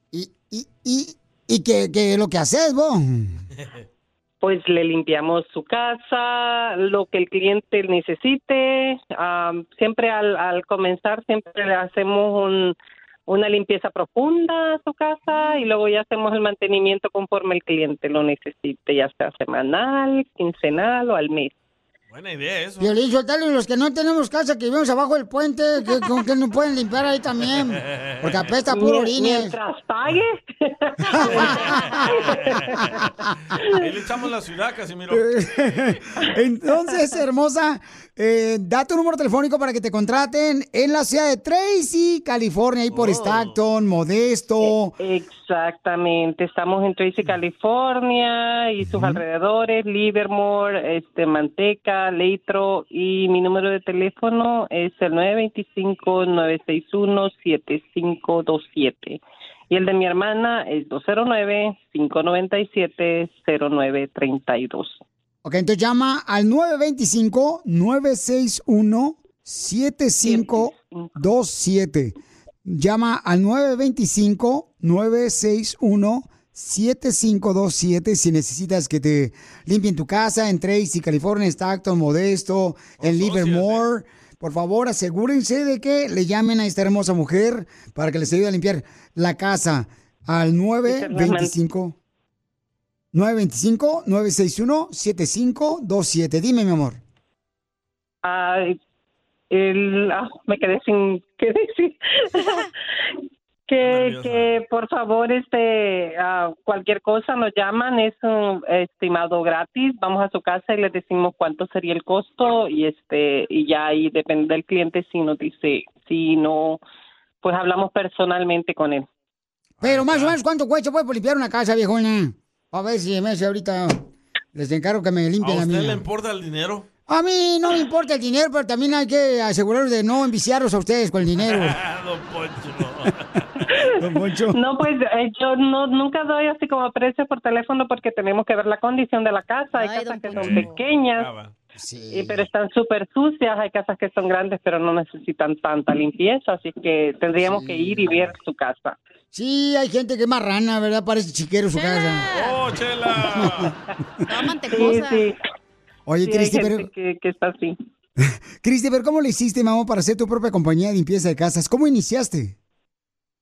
S1: ¿Y, y qué, qué es lo que haces vos?
S22: pues le limpiamos su casa, lo que el cliente necesite. Am, siempre al, al comenzar, siempre le hacemos un, una limpieza profunda a su casa y luego ya hacemos el mantenimiento conforme el cliente lo necesite, ya sea semanal, quincenal o al mes.
S3: Buena idea eso.
S1: Violín, soltarle los que no tenemos casa, que vivimos abajo del puente, que, con que nos pueden limpiar ahí también. Porque apesta puro orines.
S22: Mientras pague.
S3: Ahí le echamos la ciudad, Casimiro.
S1: Entonces, hermosa, eh, da tu número telefónico para que te contraten en la ciudad de Tracy, California, ahí
S3: Oh.
S1: por Stockton, Modesto.
S22: Exactamente, estamos en Tracy, California y sus alrededores, Livermore, este, Manteca, Leitro y mi número de teléfono es el 925-961-7527 y el de mi hermana es 209-597-0932.
S1: Ok, entonces llama al 925-961-7527. Llama al 925-961-7527 si necesitas que te limpien tu casa en Tracy, California, Stockton, Modesto, en Livermore. Por favor, asegúrense de que le llamen a esta hermosa mujer para que les ayude a limpiar la casa al 925 925-961-7527. Dime, mi amor.
S22: Ay, el, ah, me quedé sin qué decir. que, que por favor, este, cualquier cosa nos llaman, es un estimado gratis. Vamos a su casa y les decimos cuánto sería el costo y este, y ya ahí depende del cliente si nos dice, si no, pues hablamos personalmente con él.
S1: Pero más o menos, ¿cuánto cuesta por limpiar una casa, viejona? A ver si me hace ahorita. Les encargo que me
S3: ¿A
S1: limpien la
S3: usted le
S1: mía.
S3: importa el dinero?
S1: A mí no me importa el dinero, pero también hay que asegurarnos de no enviciarlos a ustedes con el dinero. Don Poncho.
S22: No, pues eh, yo no, nunca doy así como precio por teléfono porque tenemos que ver la condición de la casa. Hay casas que son pequeñas, y- pero están súper sucias. Hay casas que son grandes, pero no necesitan tanta limpieza. Así que tendríamos que ir y ver su casa.
S1: Sí, hay gente que es marrana, ¿verdad? Parece chiquero su casa.
S3: ¡Oh, Chela!
S22: Sí, sí.
S1: Oye, Cristi, pero...
S22: que, que está así.
S1: Cristi, pero ¿cómo le hiciste, mamá, para hacer tu propia compañía de limpieza de casas? ¿Cómo iniciaste?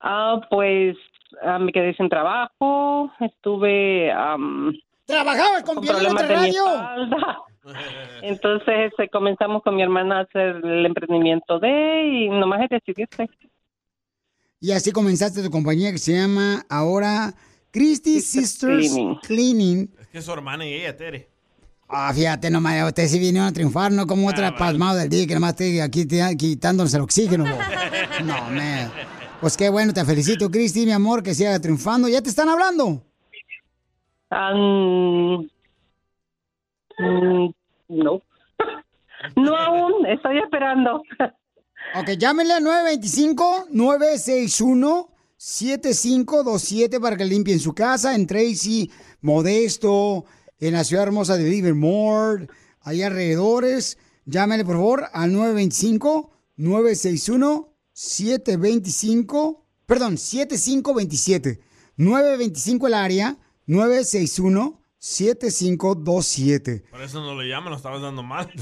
S22: Ah, pues ah, me quedé sin trabajo. Estuve. am,
S1: ¿Trabajabas con Piolín
S22: problemas de mi
S1: Radio?
S22: espalda. Entonces este, comenzamos con mi hermana a hacer el emprendimiento de y nomás es decidirse.
S1: Y así comenzaste tu compañía que se llama ahora Christy Sisters
S22: Cleaning.
S1: Cleaning.
S3: Es que es su hermana y ella, Tere.
S1: Ah, fíjate nomás, ustedes sí vinieron a triunfar, no como otra pasmado del día que nomás estoy aquí te- quitándose el oxígeno. No, man. Pues qué bueno, te felicito, Cristi, mi amor, que siga triunfando. ¿Ya te están hablando?
S22: Mm, no. No aún, estoy esperando.
S1: Ok, llámenle al 925-961-7527 para que limpien su casa en Tracy, Modesto, en la ciudad hermosa de Livermore, ahí alrededores. Llámenle, por favor, al 925-961-725, perdón, 7527. 925 el área, 961-7527.
S3: Por eso no le llaman, lo estabas dando mal.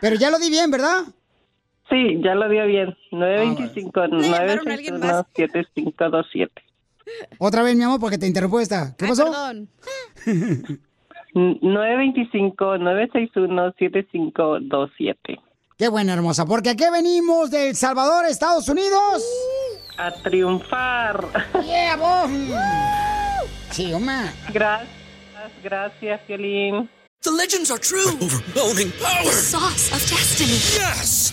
S1: Pero ya lo di bien, ¿verdad?
S22: Sí, ya lo dio bien.
S1: Ah,
S22: 925 961 7527
S1: Otra vez, mi amor, porque te interrumpo esta. ¿Qué pasó?
S2: Perdón.
S22: 925-961-7527.
S1: Qué buena, hermosa. Porque aquí venimos de El Salvador, Estados Unidos.
S22: A triunfar.
S1: Yeah, vos. Sí, Oma.
S22: Gracias, gracias, Violín.
S23: The legends are true. overwhelming power! The sauce of destiny. Yes!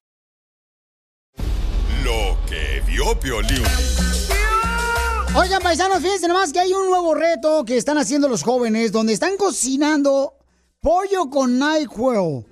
S17: Piolín.
S1: Oigan, paisanos, fíjense nomás que hay un nuevo reto que están haciendo los jóvenes donde están cocinando pollo con NyQuil.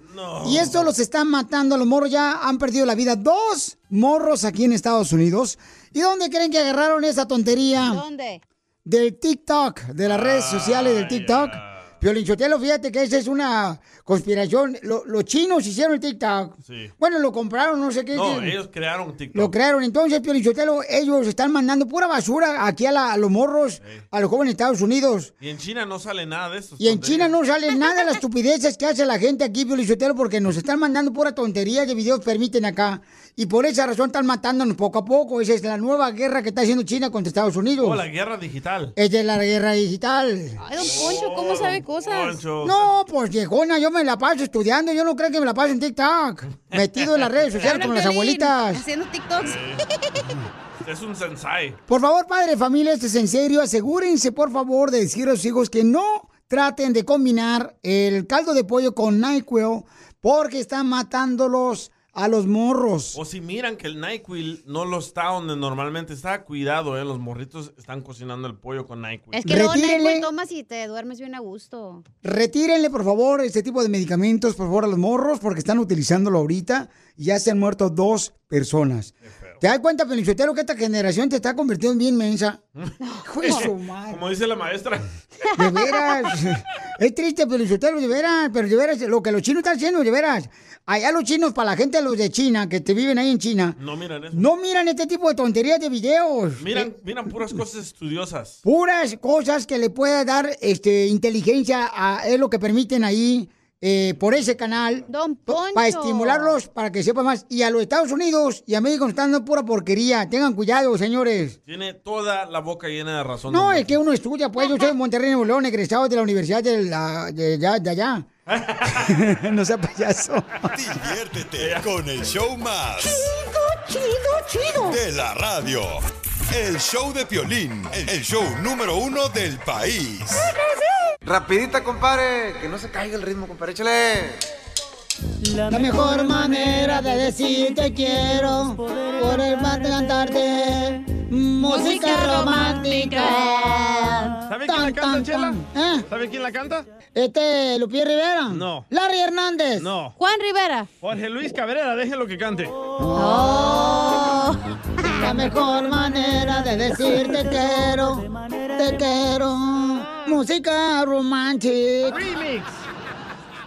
S1: Y esto los está matando a los morros. Ya han perdido la vida dos morros aquí en Estados Unidos. ¿Y dónde creen que agarraron esa tontería?
S2: ¿Dónde?
S1: Del TikTok, de las redes sociales del TikTok. Piolín Sotelo, fíjate que esa es una conspiración. Lo- los chinos hicieron el TikTok.
S3: Sí.
S1: Bueno, lo compraron, no sé qué.
S3: No,
S1: qué-
S3: ellos crearon TikTok.
S1: lo crearon. Entonces, Piolín Sotelo, ellos están mandando pura basura aquí a, la- a los morros, a los jóvenes de Estados Unidos.
S3: Y en China no sale nada de eso.
S1: Y en China no sale nada de las estupideces que hace la gente aquí, Piolichotero, porque nos están mandando pura tontería de videos permiten acá. Y por esa razón están matándonos poco a poco. Esa es la nueva guerra que está haciendo China contra Estados Unidos.
S3: Oh, la guerra digital.
S1: Es de la guerra digital.
S2: Ay, don Poncho, ¿cómo sabe cosas?
S1: No, pues viejona, yo me la paso estudiando. Yo no creo que me la paso en TikTok. Metido en las redes sociales con las abuelitas.
S2: Haciendo TikToks.
S3: Es un sensei.
S1: Por favor, padre de familia, este es en serio. Asegúrense, por favor, de decir a sus hijos que no traten de combinar el caldo de pollo con NyQuil porque están matándolos a los morros.
S3: O si miran que el NyQuil no lo está donde normalmente está, cuidado, eh. Los morritos están cocinando el pollo con NyQuil.
S2: Es que luego
S1: Retírenle.
S2: NyQuil tomas y te duermes bien a gusto.
S1: Retírenle, por favor, este tipo de medicamentos, por favor, a los morros porque están utilizándolo ahorita y ya se han muerto dos personas. ¿Te das cuenta, Pelichotero, que esta generación te está convirtiendo en bien mensa?
S3: Como dice la maestra.
S1: De veras. Es triste, Pelichotero, de veras. Pero de veras, lo que los chinos están haciendo, de veras. Allá los chinos, para la gente los de China, que te viven ahí en China,
S3: No miran eso.
S1: no miran este tipo de tonterías de videos.
S3: Miran, miran puras cosas estudiosas.
S1: puras cosas que le pueda dar este, inteligencia a es lo que permiten ahí eh, por ese canal para estimularlos para que sepan más y a los Estados Unidos y a México están dando pura porquería tengan cuidado señores
S3: Tiene toda la boca llena de razón.
S1: no es que uno estudia pues yo soy de Monterrey Nuevo León egresado de la universidad de, la, de, allá- de allá no sea payaso
S17: Diviértete con el show más.
S1: Chido, chido, chido.
S17: De la radio. El show de Piolín, el show número uno del país.
S13: Rapidita, compadre, que no se caiga el ritmo, compadre, échale.
S1: La mejor manera de decir te quiero por el mar de cantarte música romántica.
S3: ¿Sabe quién la canta, Chela?
S1: ¿Eh?
S3: ¿Sabe quién la canta?
S1: Este, Lupillo Rivera.
S3: No.
S1: Larry Hernández.
S3: No.
S2: Juan Rivera.
S3: Jorge Luis Cabrera, déjelo que cante.
S1: Oh, la mejor manera de decir te quiero, te quiero, música romántica.
S3: Remix.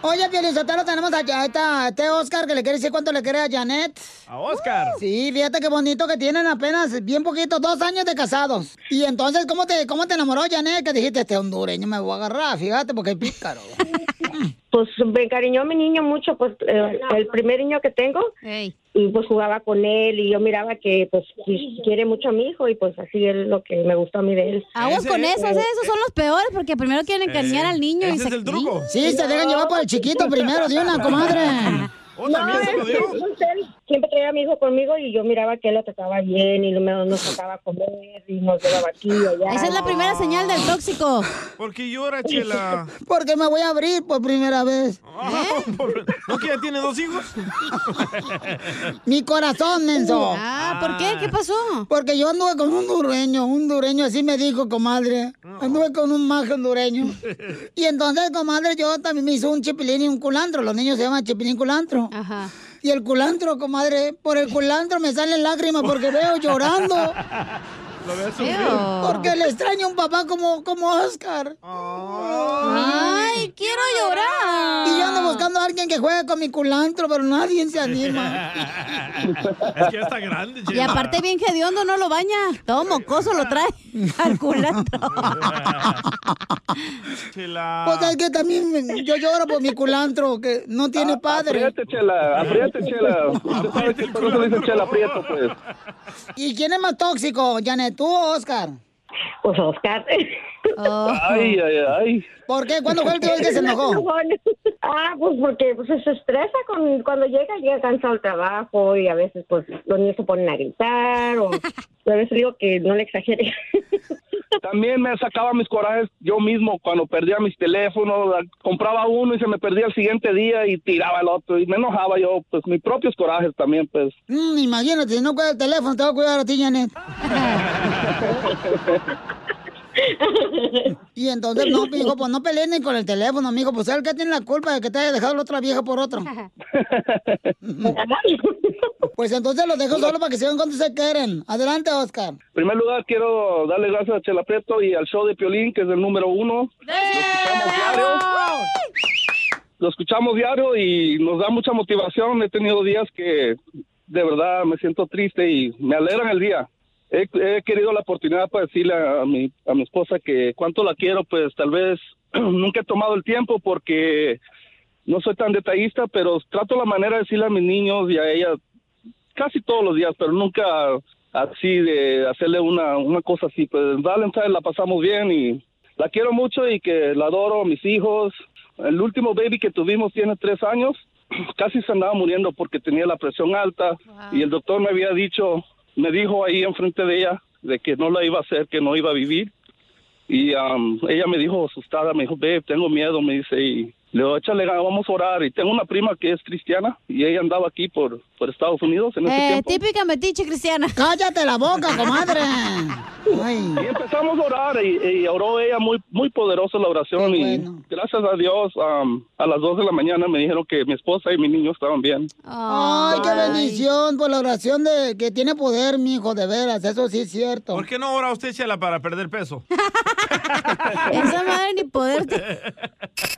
S1: Oye, Pielizotelo, tenemos allá a este Oscar que le quiere decir cuánto le quiere a Janet.
S3: A Oscar.
S1: Sí, fíjate qué bonito que tienen apenas bien poquito, dos años de casados. Y entonces, ¿cómo te, cómo te enamoró Janet? Que dijiste, este hondureño me voy a agarrar, fíjate, porque es pícaro.
S24: Pues me encariñó mi niño mucho, pues eh, el primer niño que tengo, y pues jugaba con él y yo miraba que pues quiere mucho a mi hijo y pues así es lo que me gustó a mí de él.
S2: Aguas con esos, ¿eh? esos son los peores porque primero quieren encariñar al niño y se
S1: Sí, se dejan llevar por el chiquito primero, de una comadre.
S3: ¿Oh,
S24: No, él- él siempre traía a mi hijo conmigo y yo miraba que él lo trataba bien y nos sacaba a comer y nos llevaba aquí y allá.
S2: Esa es la primera señal del tóxico.
S3: ¿Por qué llora, Chela?
S1: Porque me voy a abrir por primera vez.
S3: ¿No que ya tiene dos hijos?
S1: Mi corazón, menso.
S2: Ah, ¿por qué? ¿Qué pasó?
S1: Porque yo anduve con un dureño, un dureño, así me dijo, comadre. Anduve con un majo hondureño. Y entonces, comadre, yo también me hizo un chipilín y un culantro. Los niños se llaman chipilín culantro.
S2: Ajá.
S1: Y el culantro, comadre, por el culantro me salen lágrimas porque veo llorando.
S3: Lo ves
S1: Porque le extraño a un papá como, como Oscar.
S2: Ay, quiero llorar.
S1: Y yo ando buscando a alguien que juegue con mi culantro, pero nadie se anima.
S3: Es que ya está grande,
S2: Y aparte bien hediondo no lo baña. Todo mocoso lo trae al culantro.
S3: Chela.
S1: Pues es que también yo lloro por mi culantro, que no tiene padre.
S25: Apriete, chela, apriete, chela. Usted sabe que por eso dice chela aprieto, pues.
S1: ¿Y quién es más tóxico, Janet, tú o Oscar?
S24: Pues Oscar.
S25: Ay, ay, ay.
S1: ¿Por qué? ¿Cuándo fue el vez que se enojó?
S24: Ah, pues porque pues, se estresa con, cuando llega, llega cansado del trabajo y a veces pues los niños se ponen a gritar o a veces digo que no le exagere.
S25: También me sacaba mis corajes yo mismo cuando perdía mis teléfonos, compraba uno y se me perdía el siguiente día y tiraba el otro y me enojaba yo, pues mis propios corajes también, pues.
S1: Mm, imagínate, si no cuida el teléfono, te va a cuidar a ti, Janet. Y entonces, no, mijo, pues no peleen ni con el teléfono, mijo, pues él que tiene la culpa de que te haya dejado la otra vieja por otro. Pues entonces los dejo solo para que sigan cuando se quieren. Adelante, Oscar.
S26: En primer lugar, quiero darle gracias a Chela Prieto y al show de Piolín, que es el número uno. Lo escuchamos diario. Lo escuchamos diario y nos da mucha motivación. He tenido días que de verdad me siento triste y me alegran el día. He, he querido la oportunidad para decirle a mi, a mi esposa que cuánto la quiero, pues tal vez nunca he tomado el tiempo porque no soy tan detallista, pero trato la manera de decirle a mis niños y a ella casi todos los días, pero nunca así de hacerle una, una cosa así. Pues en Valentine la pasamos bien y la quiero mucho y que la adoro, mis hijos. El último baby que tuvimos tiene tres años. Casi se andaba muriendo porque tenía la presión alta y el doctor me había dicho, me dijo ahí enfrente de ella de que no la iba a hacer, que no iba a vivir. Y um, ella me dijo asustada, me dijo, babe, tengo miedo, me dice, y le digo, échale vamos a orar. Y tengo una prima que es cristiana y ella andaba aquí por, por Estados Unidos en ese
S2: Eh,
S26: tiempo.
S2: típica metiche cristiana.
S1: Cállate la boca, comadre.
S26: Y empezamos a orar y, y oró ella muy muy poderosa la oración y gracias a Dios um, a las 2 de la mañana me dijeron que mi esposa y mi niño estaban bien.
S1: Ay, qué bendición por la oración de que tiene poder, mi hijo, de veras. Eso sí es cierto.
S3: ¿Por qué no ora usted, Chela, para perder peso?
S2: Esa madre ni poder.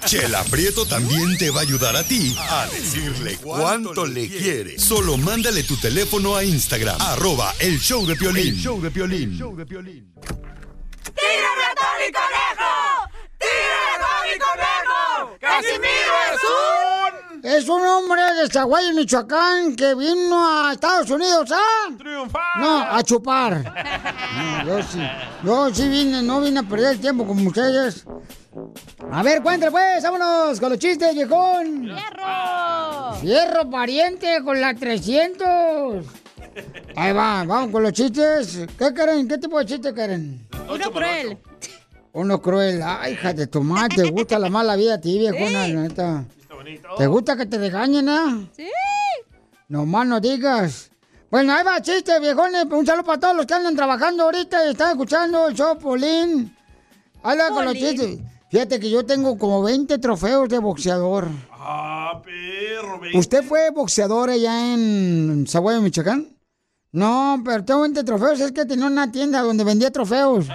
S17: Chela Prieto también te va a ayudar a ti a decirle cuánto le quiere. Solo mándale tu teléfono a Instagram, arroba el show de Piolín.
S27: El
S17: show de Piolín.
S27: ¡Tírame a Tony Conejo! ¡Tírame a Tony Conejo! ¡Casimiro es un...
S1: Es un hombre de Zaguayo, Michoacán, que vino a Estados Unidos a...
S3: ¡Triunfar!
S1: No, a chupar. No, yo sí. Yo sí vine, no vine a perder el tiempo como ustedes. A ver, cuéntale pues, vámonos con los chistes, viejón.
S2: ¡Fierro!
S1: Fierro pariente con la 300. Ahí va, vamos con los chistes. ¿Qué quieren? ¿Qué tipo de chiste quieren?
S2: Uno cruel.
S1: Uno cruel. Ay, hija de tu madre, te gusta la mala vida a ti, viejona,
S2: Sí.
S1: la neta. ¿Te gusta que te regañen, ah?
S2: Sí.
S1: No más no digas. Bueno, ahí va chiste, viejones. Un saludo para todos los que andan trabajando ahorita y están escuchando el show, Polín. Ahí va con los chistes. Fíjate que yo tengo como 20 trofeos de boxeador.
S3: Ah, perro, ve.
S1: ¿Usted fue boxeador allá en Zaguayo, Michoacán? No, pero tengo 20 trofeos. Es que tenía una tienda donde vendía trofeos.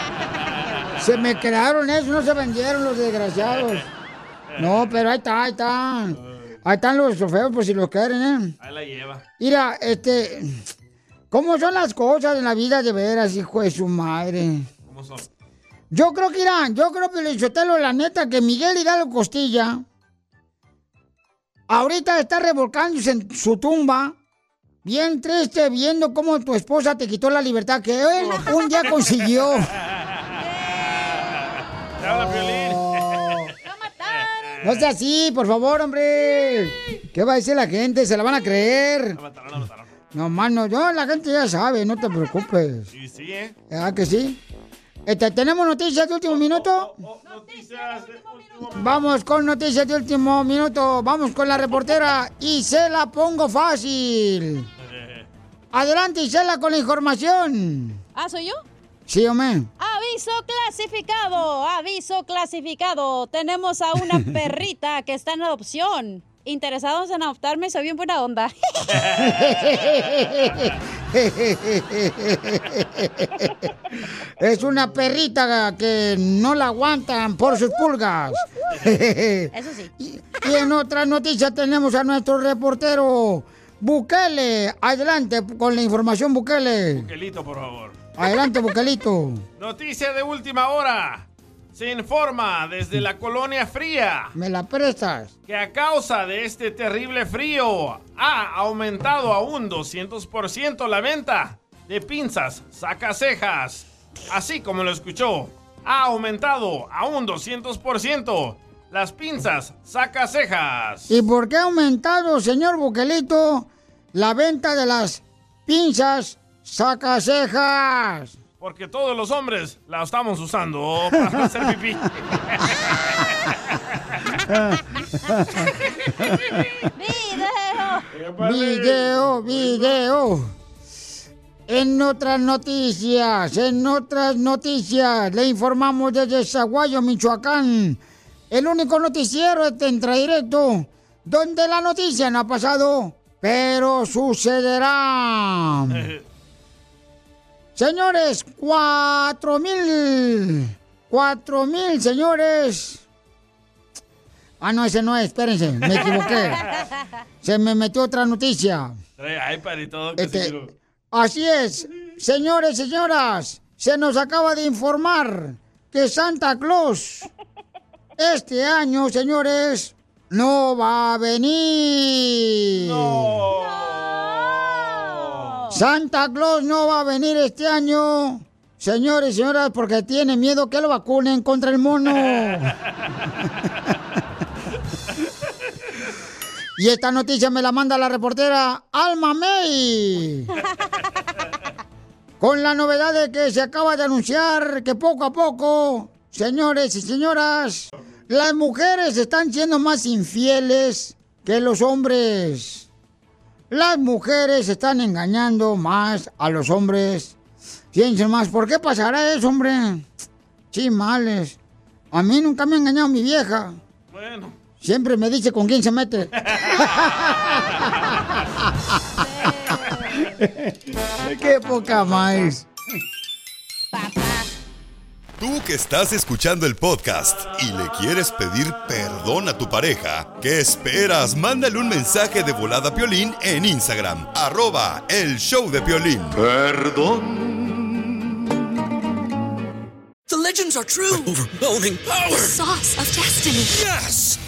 S1: Se me quedaron esos, no se vendieron los desgraciados. No, pero ahí está, ahí está. Ahí están los trofeos por si los quieren, ¿eh?
S3: Ahí la lleva.
S1: Mira, este... ¿Cómo son las cosas en la vida de veras, hijo de su madre?
S3: ¿Cómo son?
S1: Yo creo que irán, yo creo que Lichotelo, la neta, que Miguel Hidalgo Costilla ahorita está revolcándose en su tumba, bien triste, viendo cómo tu esposa te quitó la libertad que él un día consiguió. No sea así, por favor, hombre. ¿Qué va a decir la gente? Se la van a creer. No, mano, yo, la gente ya sabe, no te preocupes.
S3: Sí, sí, ¿eh?
S1: ¿Ah, que sí? Este, ¿Tenemos noticias de último minuto?
S3: Noticias de último
S1: Vamos con noticias de último minuto. Vamos con la reportera y se la pongo fácil. Adelante, Isela, con la información.
S2: Ah, ¿soy yo?
S1: Sí, hombre.
S2: Aviso clasificado, aviso clasificado. Tenemos a una perrita que está en adopción. Interesados en adoptarme, soy bien buena onda.
S1: Es una perrita que no la aguantan por sus pulgas.
S2: Eso sí.
S1: Y en otra noticia tenemos a nuestro reportero Bukele. Adelante con la información, Bukele.
S3: Buquelito, por favor.
S1: Adelante, Bukelito.
S3: Noticia de última hora. Se informa desde la colonia fría
S1: ¿Me la prestas?
S3: que a causa de este terrible frío ha aumentado a un 200% la venta de pinzas sacacejas. Así como lo escuchó, ha aumentado a un 200% las pinzas sacacejas.
S1: ¿Y por qué ha aumentado, señor Bukelito, la venta de las pinzas sacacejas?
S3: Porque todos los hombres la estamos usando para hacer pipí.
S1: Video, video. En otras noticias, en otras noticias, le informamos desde Zaguayo, Michoacán, el único noticiero de Entra Directo, donde la noticia no ha pasado, pero sucederá. Señores, cuatro mil, cuatro mil, señores. Ah, no, ese no es, espérense, me equivoqué. Se me metió otra noticia.
S3: Trae iPad y todo.
S1: Este. Así es, señores, señoras, se nos acaba de informar que Santa Claus este año, señores, no va a venir. Santa Claus no va a venir este año, señores y señoras, porque tiene miedo que lo vacunen contra el mono. Y esta noticia me la manda la reportera Alma May. Con la novedad de que se acaba de anunciar que poco a poco, señores y señoras, las mujeres están siendo más infieles que los hombres. Las mujeres están engañando más a los hombres. Fíjense más, ¿por qué pasará eso, hombre? Chimales. A mí nunca me ha engañado mi vieja.
S3: Bueno.
S1: Siempre me dice con quién se mete. Qué poca más.
S17: Tú que estás escuchando el podcast y le quieres pedir perdón a tu pareja, ¿qué esperas? Mándale un mensaje de volada a Piolín en Instagram, arroba el show de Piolín. Perdón.
S23: The legends are true. overwhelming power! The sauce of destiny. Yes!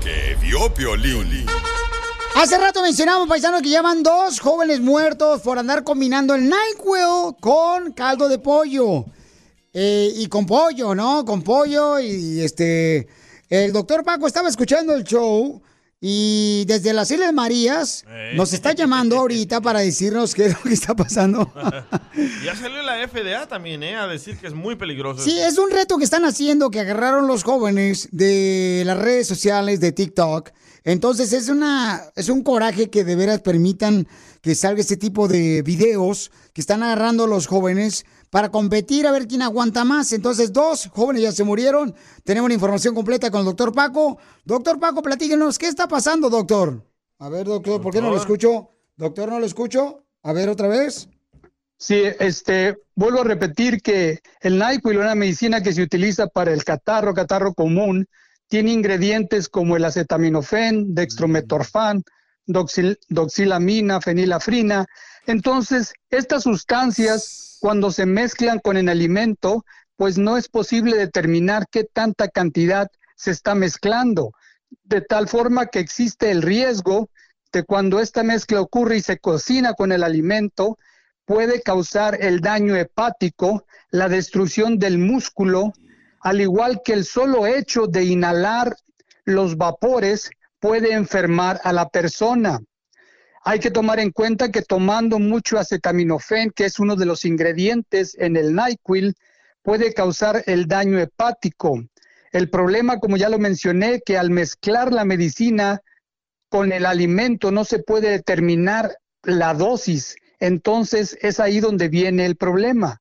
S17: Que vio Piolín.
S1: Hace rato mencionamos, paisanos, que llaman dos jóvenes muertos por andar combinando el NyQuil con caldo de pollo. Eh, y con pollo, ¿no? Con pollo y este... El doctor Paco estaba escuchando el show y desde las Islas Marías nos está llamando ahorita para decirnos qué es lo que está pasando.
S3: ya salió la FDA también, ¿eh? A decir que es muy peligroso.
S1: Sí, es un reto que están haciendo, que agarraron los jóvenes de las redes sociales, de TikTok. Entonces es una, es un coraje que de veras permitan que salga este tipo de videos que están agarrando los jóvenes para competir a ver quién aguanta más. Entonces, dos jóvenes ya se murieron. Tenemos la información completa con el doctor Paco. Doctor Paco, platíquenos, ¿qué está pasando, doctor? A ver, doctor, ¿por qué no lo escucho? Doctor, no lo escucho. A ver, otra vez.
S28: Sí, este, vuelvo a repetir que el NyQuil, una medicina que se utiliza para el catarro, catarro común, tiene ingredientes como el acetaminofén, dextrometorfán, doxil- doxilamina, fenilafrina. Entonces, estas sustancias, cuando se mezclan con el alimento, pues no es posible determinar qué tanta cantidad se está mezclando, de tal forma que existe el riesgo de cuando esta mezcla ocurre y se cocina con el alimento, puede causar el daño hepático, la destrucción del músculo, al igual que el solo hecho de inhalar los vapores puede enfermar a la persona. Hay que tomar en cuenta que tomando mucho acetaminofén, que es uno de los ingredientes en el NyQuil, puede causar el daño hepático. El problema, como ya lo mencioné, que al mezclar la medicina con el alimento no se puede determinar la dosis. Entonces es ahí donde viene el problema.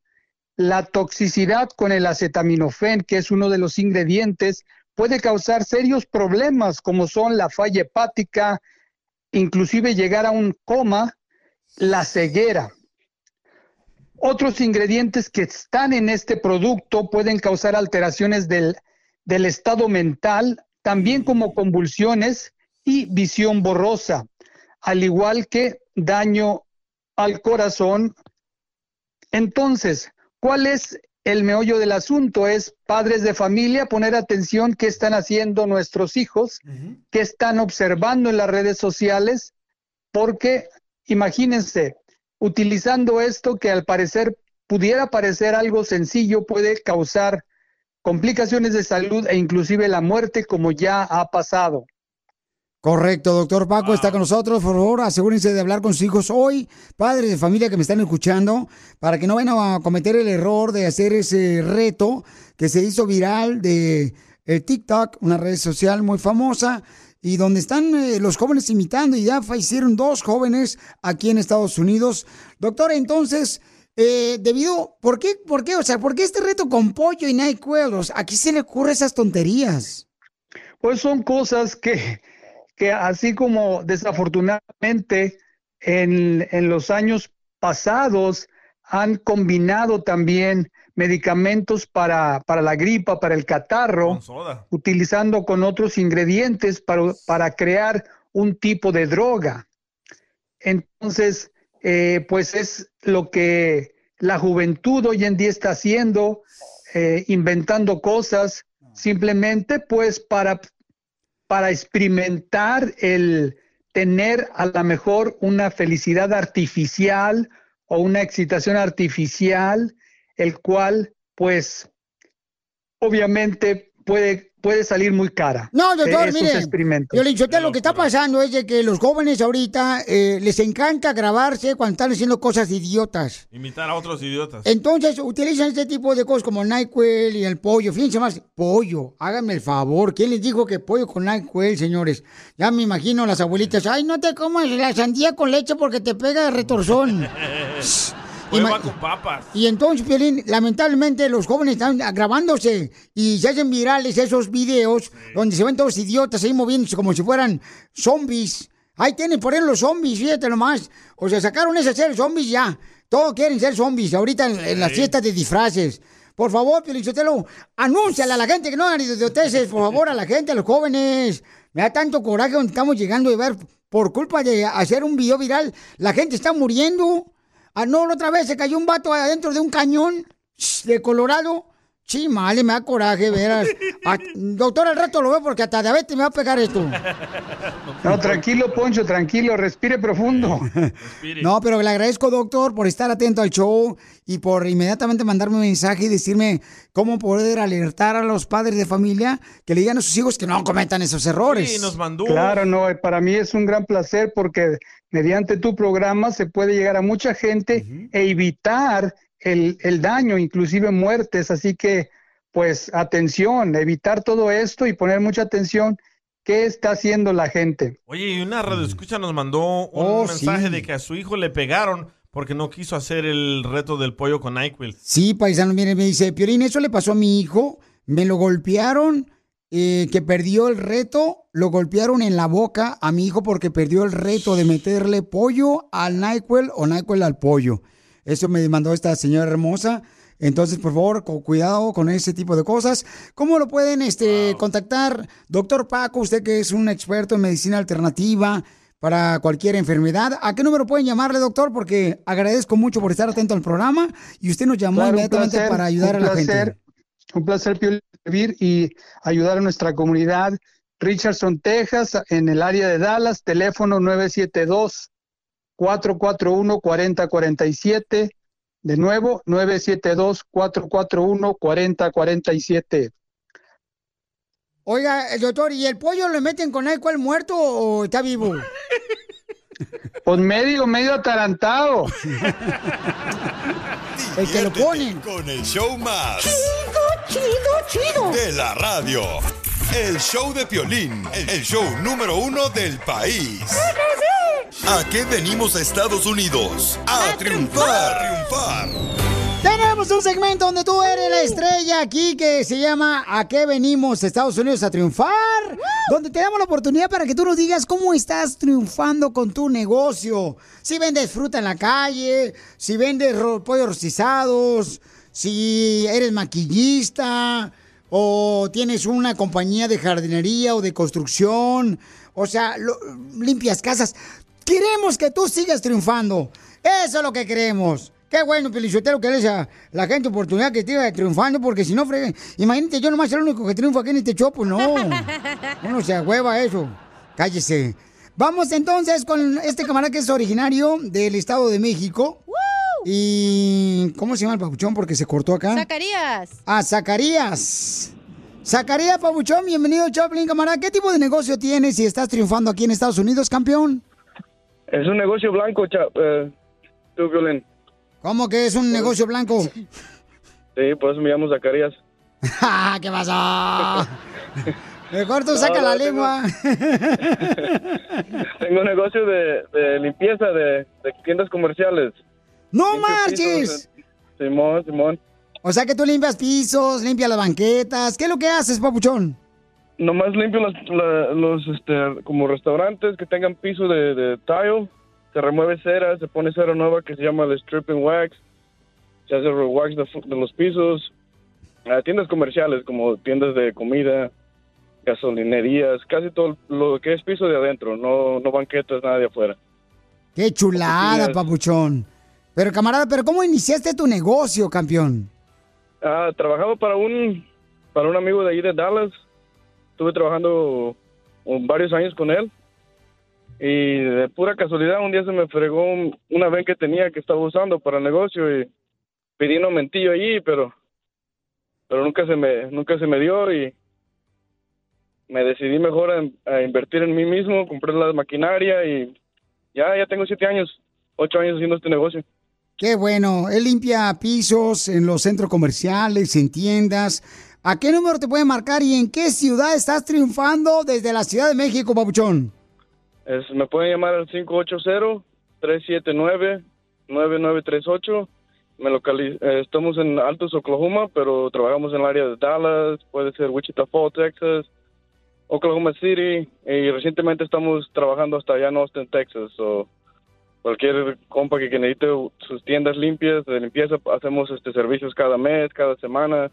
S28: La toxicidad con el acetaminofén, que es uno de los ingredientes, puede causar serios problemas como son la falla hepática, inclusive llegar a un coma, la ceguera. Otros ingredientes que están en este producto pueden causar alteraciones del, del estado mental, también como convulsiones y visión borrosa, al igual que daño al corazón. Entonces, ¿cuál es el meollo del asunto? Es padres de familia poner atención qué están haciendo nuestros hijos, qué están observando en las redes sociales, porque imagínense, utilizando esto que al parecer pudiera parecer algo sencillo, puede causar complicaciones de salud e inclusive la muerte como ya ha pasado.
S1: Correcto, doctor Paco está con nosotros. Por favor, asegúrense de hablar con sus hijos hoy, padres de familia que me están escuchando, para que no vayan a cometer el error de hacer ese reto que se hizo viral de eh, TikTok, una red social muy famosa, y donde están eh, los jóvenes imitando, y ya fallecieron dos jóvenes aquí en Estados Unidos. Doctor, entonces, eh, debido, ¿por qué, por qué, o sea, por qué este reto con pollo y? O sea, ¿A quién se le ocurre esas tonterías?
S28: Pues son cosas que, que así como desafortunadamente en, en los años pasados han combinado también medicamentos para, para la gripa, para el catarro, utilizando con otros ingredientes para, para crear un tipo de droga. Entonces, eh, pues es lo que la juventud hoy en día está haciendo, eh, inventando cosas, simplemente pues para, para experimentar el tener a lo mejor una felicidad artificial o una excitación artificial el cual, pues, obviamente puede, puede salir muy cara.
S1: No, doctor, mire, yo le digo, lo que está pasando es de que los jóvenes ahorita eh, les encanta grabarse cuando están haciendo cosas idiotas.
S3: Imitar a otros idiotas.
S1: Entonces utilizan este tipo de cosas como NyQuil y el pollo. Fíjense más, pollo, háganme el favor. ¿Quién les dijo que pollo con NyQuil, señores? Ya me imagino las abuelitas, ay, no te comas la sandía con leche porque te pega de retorzón.
S3: Hueva con papas.
S1: Y entonces, Piolín, lamentablemente los jóvenes están grabándose y se hacen virales esos videos donde se ven todos idiotas ahí moviéndose como si fueran zombies. Ahí tienen por ahí los zombies, fíjate nomás. O sea, sacaron ese ser zombies ya. Todos quieren ser zombies ahorita en, en las fiestas de disfraces. Por favor, Piolín Sotelo, anúnciale a la gente que no hagan idioteces, por favor, a la gente, a los jóvenes. Me da tanto coraje donde estamos llegando de ver, por culpa de hacer un video viral, la gente está muriendo. Ah, no, otra vez se cayó un vato adentro de un cañón de Colorado. Sí, mal, me da coraje, veras. Doctor, al rato lo veo porque hasta diabetes me va a pegar esto.
S28: No, tranquilo, Poncho, tranquilo, respire profundo.
S1: No, pero le agradezco, doctor, por estar atento al show y por inmediatamente mandarme un mensaje y decirme cómo poder alertar a los padres de familia que le digan a sus hijos que no cometan esos errores.
S3: Sí, nos mandó.
S28: Claro, no, para mí es un gran placer porque mediante tu programa se puede llegar a mucha gente e evitar el, el daño, inclusive muertes. Así que, pues, atención, evitar todo esto y poner mucha atención. ¿Qué está haciendo la gente?
S3: Oye, y una radio escucha nos mandó un
S28: Oh,
S3: mensaje
S28: sí.
S3: de que a su hijo le pegaron porque no quiso hacer el reto del pollo con NyQuil.
S1: Sí, paisano, mire, me dice, Piolín, eso le pasó a mi hijo, me lo golpearon, eh, que perdió el reto, lo golpearon en la boca a mi hijo porque perdió el reto de meterle pollo al NyQuil o NyQuil al pollo. Eso me mandó esta señora hermosa. Entonces, por favor, con cuidado con ese tipo de cosas. ¿Cómo lo pueden este, contactar? Doctor Paco, usted que es un experto en medicina alternativa para cualquier enfermedad. ¿A qué número pueden llamarle, doctor? Porque agradezco mucho por estar atento al programa y usted nos llamó
S28: Claro,
S1: inmediatamente
S28: placer,
S1: para ayudar a la
S28: placer,
S1: gente.
S28: Un placer, Piolín, servir y ayudar a nuestra comunidad. Richardson, Texas, en el área de Dallas, teléfono 972-441-4047. De nuevo, 972-441-4047.
S1: Oiga, el doctor, ¿y el pollo le meten con cual muerto o está vivo?
S28: Pues medio, medio atarantado.
S1: El que lo ponen.
S17: Con el show más.
S27: Chido, chido, chido.
S17: De la radio. El show de Piolín. El show número uno del país. ¿A qué venimos a Estados Unidos? A triunfar. Triunfar.
S1: Tenemos un segmento donde tú eres la estrella aquí que se llama ¿A qué venimos Estados Unidos a triunfar? Donde te damos la oportunidad para que tú nos digas cómo estás triunfando con tu negocio. Si vendes fruta en la calle, si vendes pollos rostizados, si eres maquillista o tienes una compañía de jardinería o de construcción, o sea, lo- limpias casas. Queremos que tú sigas triunfando. Eso es lo que queremos. Qué bueno, Pelichotero, que le des a la gente oportunidad que siga triunfando, porque si no, fregue, imagínate, yo nomás soy el único que triunfa aquí en este show, pues no. Uno se hueva eso. Cállese. Vamos entonces con este camarada que es originario del Estado de México. Y. ¿Cómo se llama el papuchón? Porque se cortó acá.
S2: Zacarías.
S1: Ah, Zacarías. Zacarías Papuchón, bienvenido, Choplin, camarada. ¿Qué tipo de negocio tienes y estás triunfando aquí en Estados Unidos, campeón?
S25: Es un negocio blanco, cha, eh, tú, Violín.
S1: ¿Cómo que es un negocio blanco?
S25: Sí, por eso me llamo Zacarías.
S1: ¿Qué pasó? Mejor tú
S25: No,
S1: saca
S25: no,
S1: la
S25: tengo-
S1: lengua.
S25: Tengo un negocio de, de limpieza de, de tiendas comerciales.
S1: ¡No marches!
S25: pisos, Simón, Simón.
S1: O sea que tú limpias pisos, limpias las banquetas. ¿Qué es lo que haces, papuchón?
S25: Nomás limpio los, la- los este, como restaurantes que tengan piso de, de tile. Se remueve cera, se pone cera nueva que se llama el stripping wax. Se hace el wax de, los pisos. Ah, tiendas comerciales como tiendas de comida, gasolinerías, casi todo lo que es piso de adentro, no, no banquetas, nada de afuera.
S1: ¡Qué chulada, papuchón! Pero, camarada, ¿pero cómo iniciaste tu negocio, campeón?
S25: Ah, trabajaba para un para un amigo de ahí de Dallas. Estuve trabajando varios años con él. Y de pura casualidad un día se me fregó un- una ven que tenía que estaba usando para el negocio y pedí un aumentillo allí, pero pero nunca se me nunca se me dio y me decidí mejor a, a invertir en mí mismo, compré la maquinaria y ya ya tengo siete años, ocho años haciendo este negocio.
S1: Qué bueno. Él limpia pisos en los centros comerciales, en tiendas. ¿A qué número te puede marcar y en qué ciudad estás triunfando desde la Ciudad de México, papuchón?
S25: Me pueden llamar al 580-379-9938. Me eh, estamos en Altos, Oklahoma, pero trabajamos en el área de Dallas, puede ser Wichita Falls, Texas, Oklahoma City, y recientemente estamos trabajando hasta allá en Austin, Texas. Cualquier compa que, necesite sus tiendas limpias, de limpieza, hacemos este servicios cada mes, cada semana.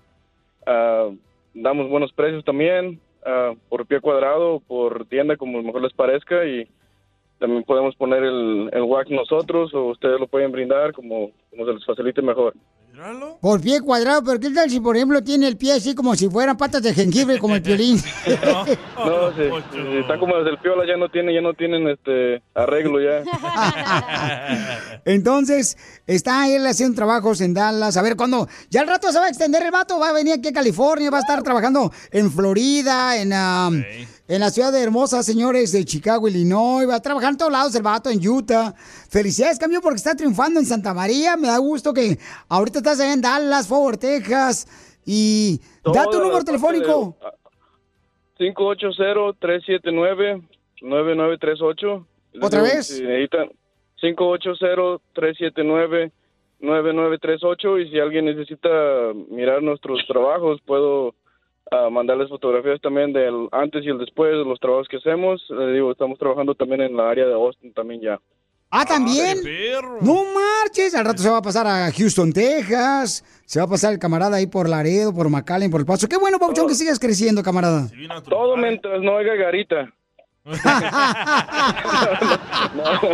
S25: Ah, damos buenos precios también, ah, por pie cuadrado, por tienda, como mejor les parezca, y también podemos poner el, el wax nosotros, o ustedes lo pueden brindar como, como se les facilite mejor.
S1: Por pie cuadrado, pero ¿qué tal si, por ejemplo, tiene el pie así como si fueran patas de jengibre, como el piolín?
S25: No, sí, sí, está como desde el piola, ya no tiene, ya no tienen este arreglo ya.
S1: Entonces, está él haciendo trabajos en Dallas. A ver, cuando ya al rato se va a extender el vato, va a venir aquí a California, va a estar trabajando en Florida, en, um, en la ciudad de hermosa, señores, de Chicago, Illinois. Va a trabajar en todos lados el vato, en Utah. Felicidades, cambio, porque está triunfando en Santa María. Me da gusto que ahorita estás allá en Dallas, Fort Worth, Texas. Y da tu número telefónico.
S25: partes de- 580-379-9938. Les
S1: ¿Otra vez?
S25: Si necesitan 580-379-9938 y si alguien necesita mirar nuestros trabajos, puedo ah, mandarles fotografías también del antes y el después de los trabajos que hacemos. Les digo, estamos trabajando también en la área de Austin también ya.
S1: Ah, también. No marches. Al rato se va a pasar a Houston, Texas. Se va a pasar el camarada ahí por Laredo, por McAllen, por El Paso. Qué bueno, Pauchón, que sigas creciendo, camarada.
S25: Todo mientras no haya garita. no,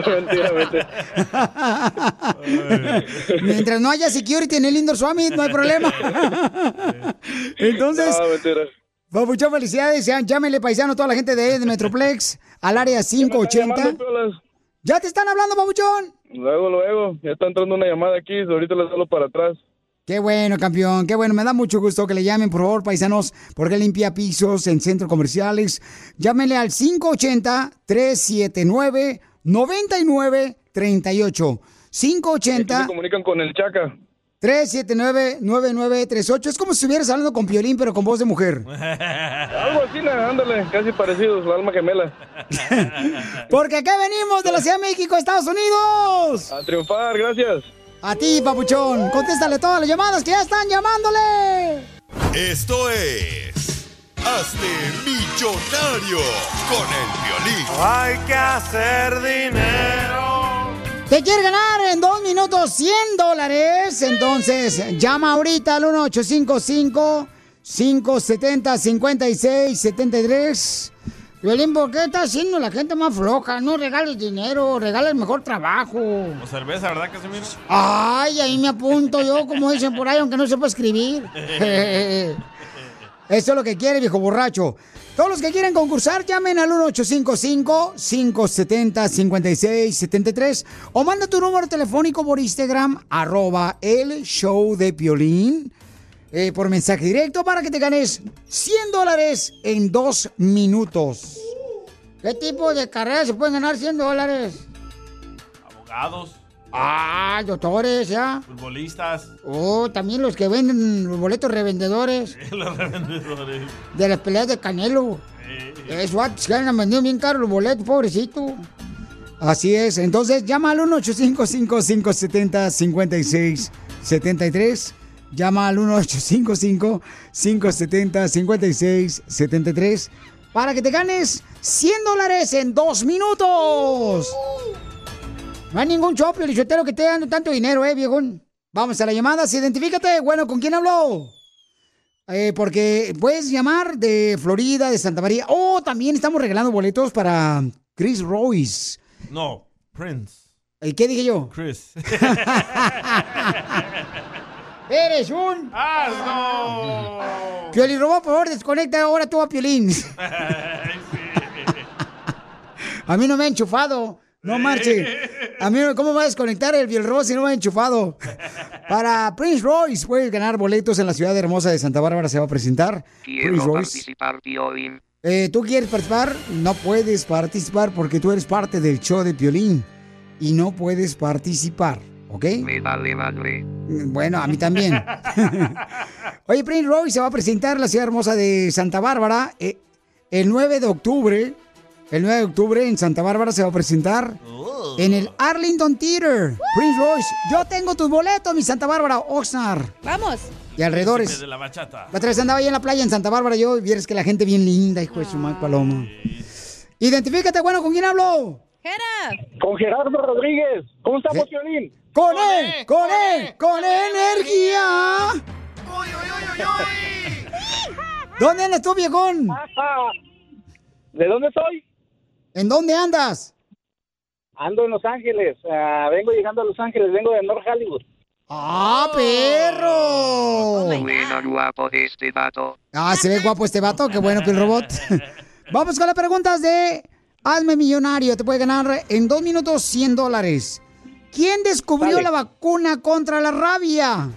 S25: mentira, mentira.
S1: Mientras no haya security en el Indoor Summit, no hay problema. Entonces,
S25: No, mentira.
S1: Papuchón, felicidades. Llámenle paisano a toda la gente de, de Metroplex al área 580. ¿Ya te están hablando, Papuchón?
S25: Luego, luego, ya está entrando una llamada aquí, ahorita les hablo para atrás.
S1: Qué bueno, campeón, qué bueno. Me da mucho gusto que le llamen, por favor, paisanos, porque limpia pisos en centros comerciales. Llámenle al 580-379-9938.
S25: Se
S1: 580
S25: comunican con el Chaca.
S1: 379-9938. Es como si estuvieras hablando con Piolín, pero con voz de mujer.
S25: Algo así, ándale, casi parecidos, la alma gemela.
S1: Porque acá venimos de la Ciudad de México, Estados Unidos.
S25: A triunfar, gracias.
S1: A ti, papuchón. Contéstale todas las llamadas que ya están llamándole.
S17: Esto es. Hazte millonario con el violín.
S27: Hay que hacer dinero.
S1: ¿Te quieres ganar en dos minutos 100 dólares? Entonces, llama ahorita al 1855-570-5673. Violín, ¿por qué está haciendo la gente más floja? No regales dinero, regales mejor trabajo.
S3: O cerveza, ¿verdad, Casimiro?
S1: Ay, ahí me apunto yo, como dicen por ahí, aunque no sepa escribir. Eso es lo que quiere, viejo borracho. Todos los que quieren concursar, llamen al 1855-570-5673 o manda tu número telefónico por Instagram, arroba el show de Piolín, eh, por mensaje directo para que te ganes 100 dólares en dos minutos. ¿Qué tipo de carrera se pueden ganar 100 dólares?
S3: Abogados,
S1: Ah, doctores, ya.
S3: futbolistas,
S1: Oh, también los que venden los boletos revendedores
S3: los revendedores.
S1: de las peleas de Canelo. Eso antes que han vendido bien caros los boletos, pobrecito. Así es. Entonces, llama al 1-855-570-5673. Llama al 1-855-570-5673 para que te ganes 100 dólares en dos minutos. No hay ningún chope, lichotero, que te dando tanto dinero, eh, viejón. Vamos a la llamada, identifícate. Bueno, ¿con quién habló? Eh, porque puedes llamar de Florida, de Santa María. Oh, también estamos regalando boletos para Chris Royce.
S3: No, Prince.
S1: ¿Y qué dije yo?
S3: Chris.
S1: ¡Eres un...
S3: ¡Ah,
S1: Piolín Robot, por favor, desconecta ahora tú a Piolín. a mí no me ha enchufado. No marche. A mí, ¿cómo va a desconectar el Robot si no me ha enchufado? Para Prince Royce puedes ganar boletos en la ciudad hermosa de Santa Bárbara. Se va a presentar.
S14: Quiero
S1: Prince Royce.
S14: participar, Piolín.
S1: Eh, ¿Tú quieres participar? No puedes participar porque tú eres parte del show de Piolín. Y no puedes participar, ¿ok?
S14: Me vale madre.
S1: Bueno, a mí también. Oye, Prince Royce se va a presentar en la ciudad hermosa de Santa Bárbara eh, el 9 de octubre. El 9 de octubre en Santa Bárbara se va a presentar en el Arlington Theater. Prince Royce, yo tengo tus boletos, mi Santa Bárbara, Oxnard.
S2: Vamos.
S1: Y alrededores.
S3: De la bachata.
S1: La otra vez andaba ahí en la playa en Santa Bárbara yo y vieres que la gente bien linda, hijo de su mal paloma. Identifícate, bueno, ¿con quién hablo?
S29: Con Gerardo Rodríguez. ¿Cómo estamos, Violín?
S1: ¡Con él! ¡Con él! ¡Con energía! ¿Dónde andas tú, viejón?
S29: ¿De dónde soy?
S1: ¿En dónde andas?
S29: Ando en Los Ángeles. Ah, vengo llegando a Los Ángeles. Vengo de North Hollywood.
S1: ¡Ah, perro!
S14: Buena guapo este vato.
S1: Ah, se ve guapo este vato, qué bueno que el robot. Vamos con las preguntas de Hazme Millonario. Te puede ganar en dos minutos 100 dólares. ¿Quién descubrió
S29: Dale.
S1: la vacuna contra la rabia?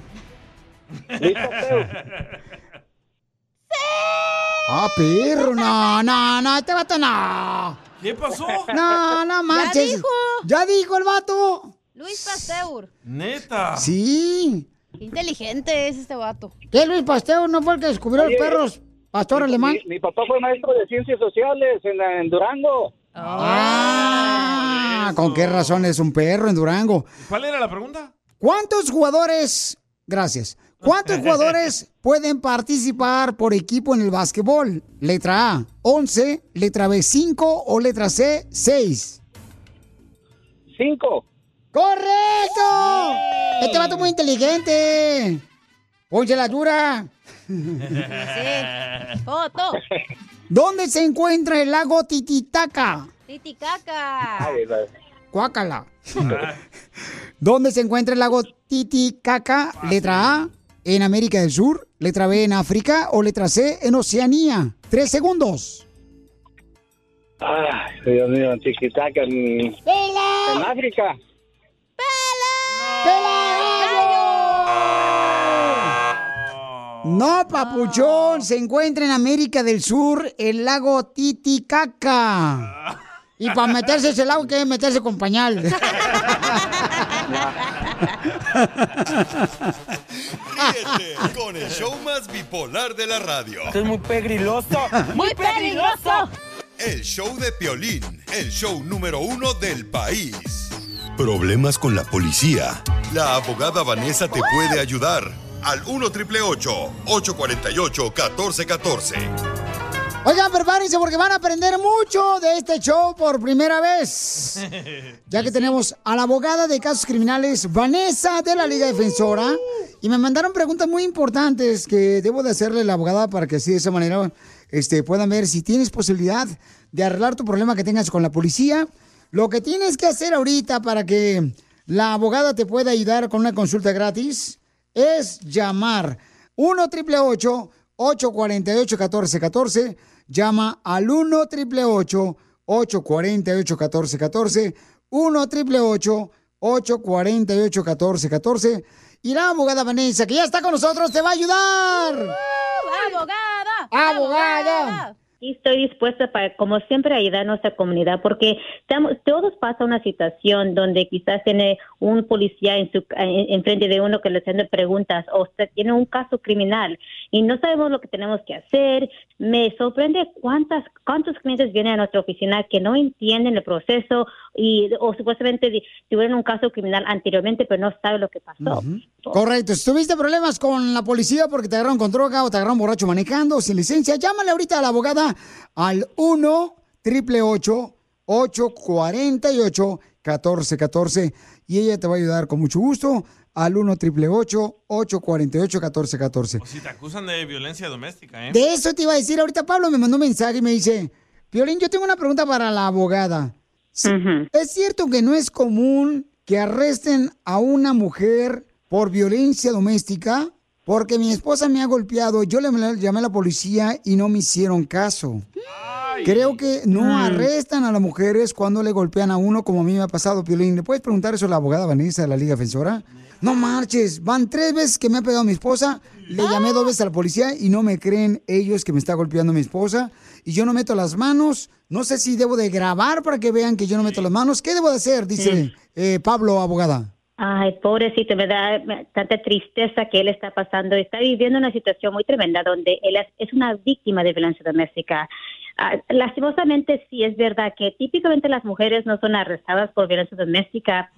S1: Ah, perro, no, no, no, este vato no.
S3: ¿Qué pasó?
S1: No, no manches.
S2: dijo.
S1: Ya dijo el vato.
S2: Luis Pasteur.
S3: Neta.
S1: Sí.
S2: Qué inteligente es este vato.
S1: ¿Qué Luis Pasteur no fue el que descubrió
S29: Oye,
S1: los perros? Pastor alemán.
S29: Mi, mi papá fue maestro de ciencias sociales en, en Durango.
S1: Ah, ¿con qué razón es un perro en Durango?
S3: ¿Cuál era la pregunta?
S1: ¿Cuántos jugadores, gracias, cuántos jugadores pueden participar por equipo en el básquetbol? Letra A, 11, letra B, 5 o letra C, 6.
S29: 5.
S1: ¡Correcto! Este vato es muy inteligente. Ponche la dura.
S2: Foto.
S1: ¿Dónde se encuentra el lago Titicaca?
S2: Titicaca.
S1: Cuácala. ¿Dónde se encuentra el lago Titicaca? Letra A, en América del Sur. Letra B, en África. O letra C, en Oceanía. Tres segundos.
S29: Ay, Dios mío, tiquitaca en, en África.
S1: No, papuchón, se encuentra en América del Sur el lago Titicaca. Y para meterse ese lago hay que meterse con pañal.
S17: Ríete con el show más bipolar de la radio.
S15: Esto es muy pegriloso.
S2: ¡Muy peligroso!
S17: El show de Piolín, el show número uno del país. Problemas con la policía. La abogada Vanessa te puede ayudar. Al 1 triple 848 1414.
S1: Oigan, prepárense porque van a aprender mucho de este show por primera vez. Ya que tenemos a la abogada de casos criminales, Vanessa de la Liga Defensora. Y me mandaron preguntas muy importantes que debo de hacerle a la abogada para que así de esa manera este, puedan ver si tienes posibilidad de arreglar tu problema que tengas con la policía. Lo que tienes que hacer ahorita para que la abogada te pueda ayudar con una consulta gratis es llamar 1 triple 848 1414 llama al 1 888 848 1414 1 888 848 1414 y la abogada Vanessa, que ya está con nosotros, te va a ayudar.
S2: ¡Abogada!
S1: ¡Abogada!
S30: Y estoy dispuesta para, como siempre, ayudar a nuestra comunidad porque estamos, todos pasan una situación donde quizás tiene un policía en, su, en, frente de uno que le hace preguntas o usted tiene un caso criminal y no sabemos lo que tenemos que hacer. Me sorprende cuántas, cuántos clientes vienen a nuestra oficina que no entienden el proceso y o supuestamente tuvieron un caso criminal anteriormente pero no saben lo que pasó.
S1: Correcto. Si tuviste problemas con la policía porque te agarraron con droga o te agarraron borracho manejando sin licencia, llámale ahorita a la abogada al 1 triple 848 1414 y ella te va a ayudar con mucho gusto al 1 triple 848 1414
S3: O si te acusan de violencia doméstica, ¿eh?
S1: De eso te iba a decir. Ahorita Pablo me mandó un mensaje y me dice, Violín, yo tengo una pregunta para la abogada. ¿Es cierto que no es común que arresten a una mujer por violencia doméstica? Porque mi esposa me ha golpeado, yo le llamé a la policía y no me hicieron caso. Creo que no
S30: Mm.
S1: arrestan a las mujeres cuando le golpean a uno, como a mí me ha pasado, Piolín. ¿Le puedes preguntar eso a la abogada Vanessa de la Liga Defensora? No marches, van tres veces que me ha pegado mi esposa, le llamé dos veces a la policía y no me creen ellos que me está golpeando mi esposa. Y yo no meto las manos, no sé si debo de grabar para que vean que yo no meto las manos. ¿Qué debo de hacer? Dice eh, Pablo, abogada.
S30: Ay, pobrecito, me da tanta tristeza que él está pasando. Está viviendo una situación muy tremenda donde él es una víctima de violencia doméstica. Ah, lastimosamente sí es verdad que típicamente las mujeres no son arrestadas por violencia doméstica.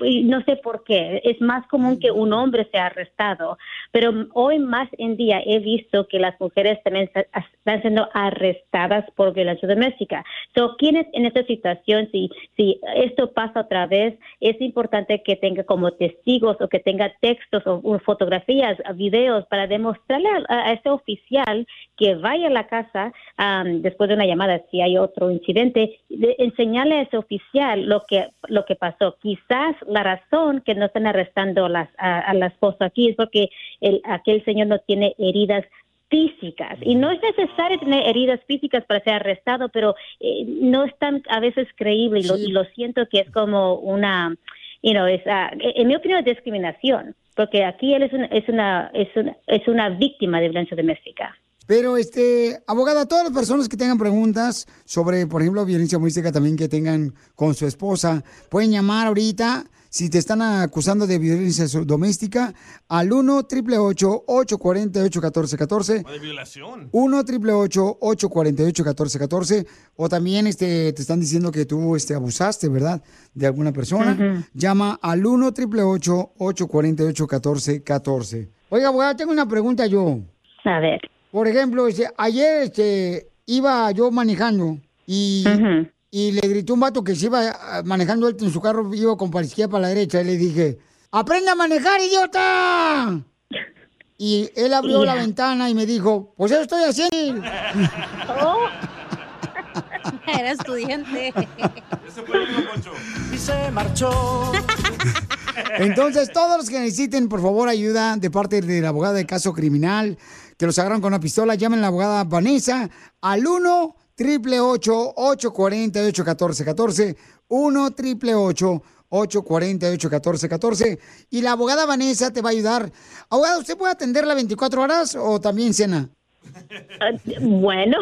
S30: Y No sé por qué. Es más común que un hombre sea arrestado. Pero hoy más en día he visto que las mujeres también está- están siendo arrestadas por violencia doméstica. So, ¿quiénes en esta situación, si, si esto pasa otra vez, es importante que tenga como testigos o que tenga textos o, fotografías, videos para demostrarle a, ese oficial que vaya a la casa am, después de una llamada, si hay otro incidente, de enseñarle a ese oficial lo que lo que pasó. Quizás la razón que no están arrestando a, las, a, a la esposa aquí es porque el, aquel señor no tiene heridas físicas. Y no es necesario tener heridas físicas para ser arrestado pero eh, no es tan a veces creíble y lo, y lo siento que es como una you know, es, ah, en mi opinión es discriminación porque aquí él es es una es una es una víctima de violencia doméstica
S1: Pero, este, abogada, todas las personas que tengan preguntas sobre, por ejemplo, violencia doméstica también que tengan con su esposa, pueden llamar ahorita si te están acusando de violencia doméstica al 1 888 848 1414
S3: O de violación.
S1: 1 888 848 1414 o también este, te están diciendo que tú este, abusaste, ¿verdad? De alguna persona.
S30: Ujú.
S1: Llama al 1 888 848 1414 Oiga, abogada, tengo una pregunta yo.
S30: A ver.
S1: Por ejemplo, este, ayer este, iba yo manejando y, y le gritó un vato que se iba ah, manejando él en su carro, iba con para la izquierda para la derecha, y le dije, ¡aprende a manejar, idiota! Y él abrió la ventana y me dijo, pues eso estoy haciendo.
S2: Era estudiante.
S27: Y se marchó.
S1: Entonces, todos los que necesiten, por favor, ayuda de parte de la abogada de caso criminal, que los agarran con una pistola, llamen la abogada Vanessa al 1 888 848 1414 1 888 848 1414 y la abogada Vanessa te va a ayudar. Abogada, ¿usted puede atenderla 24 horas o también cena?
S30: Ah, Bueno,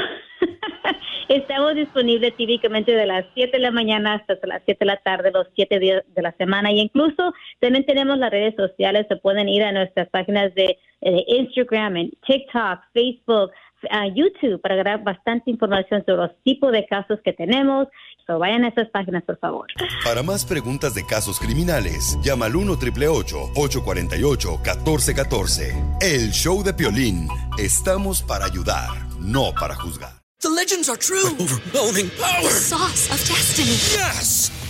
S30: estamos disponibles típicamente de las 7 de la mañana hasta las 7 de la tarde, los 7 días de la semana. Y incluso también tenemos las redes sociales, se pueden ir a nuestras páginas de eh, Instagram, en TikTok, Facebook, a YouTube para agarrar bastante información sobre los tipos de casos que tenemos. So vayan a esas páginas, por favor.
S17: Para más preguntas de casos criminales, llama al 1 848 1414 El show de Piolín. Estamos para ayudar, no para juzgar.
S23: The legends are true. overwhelming power. The sauce of destiny. Yes!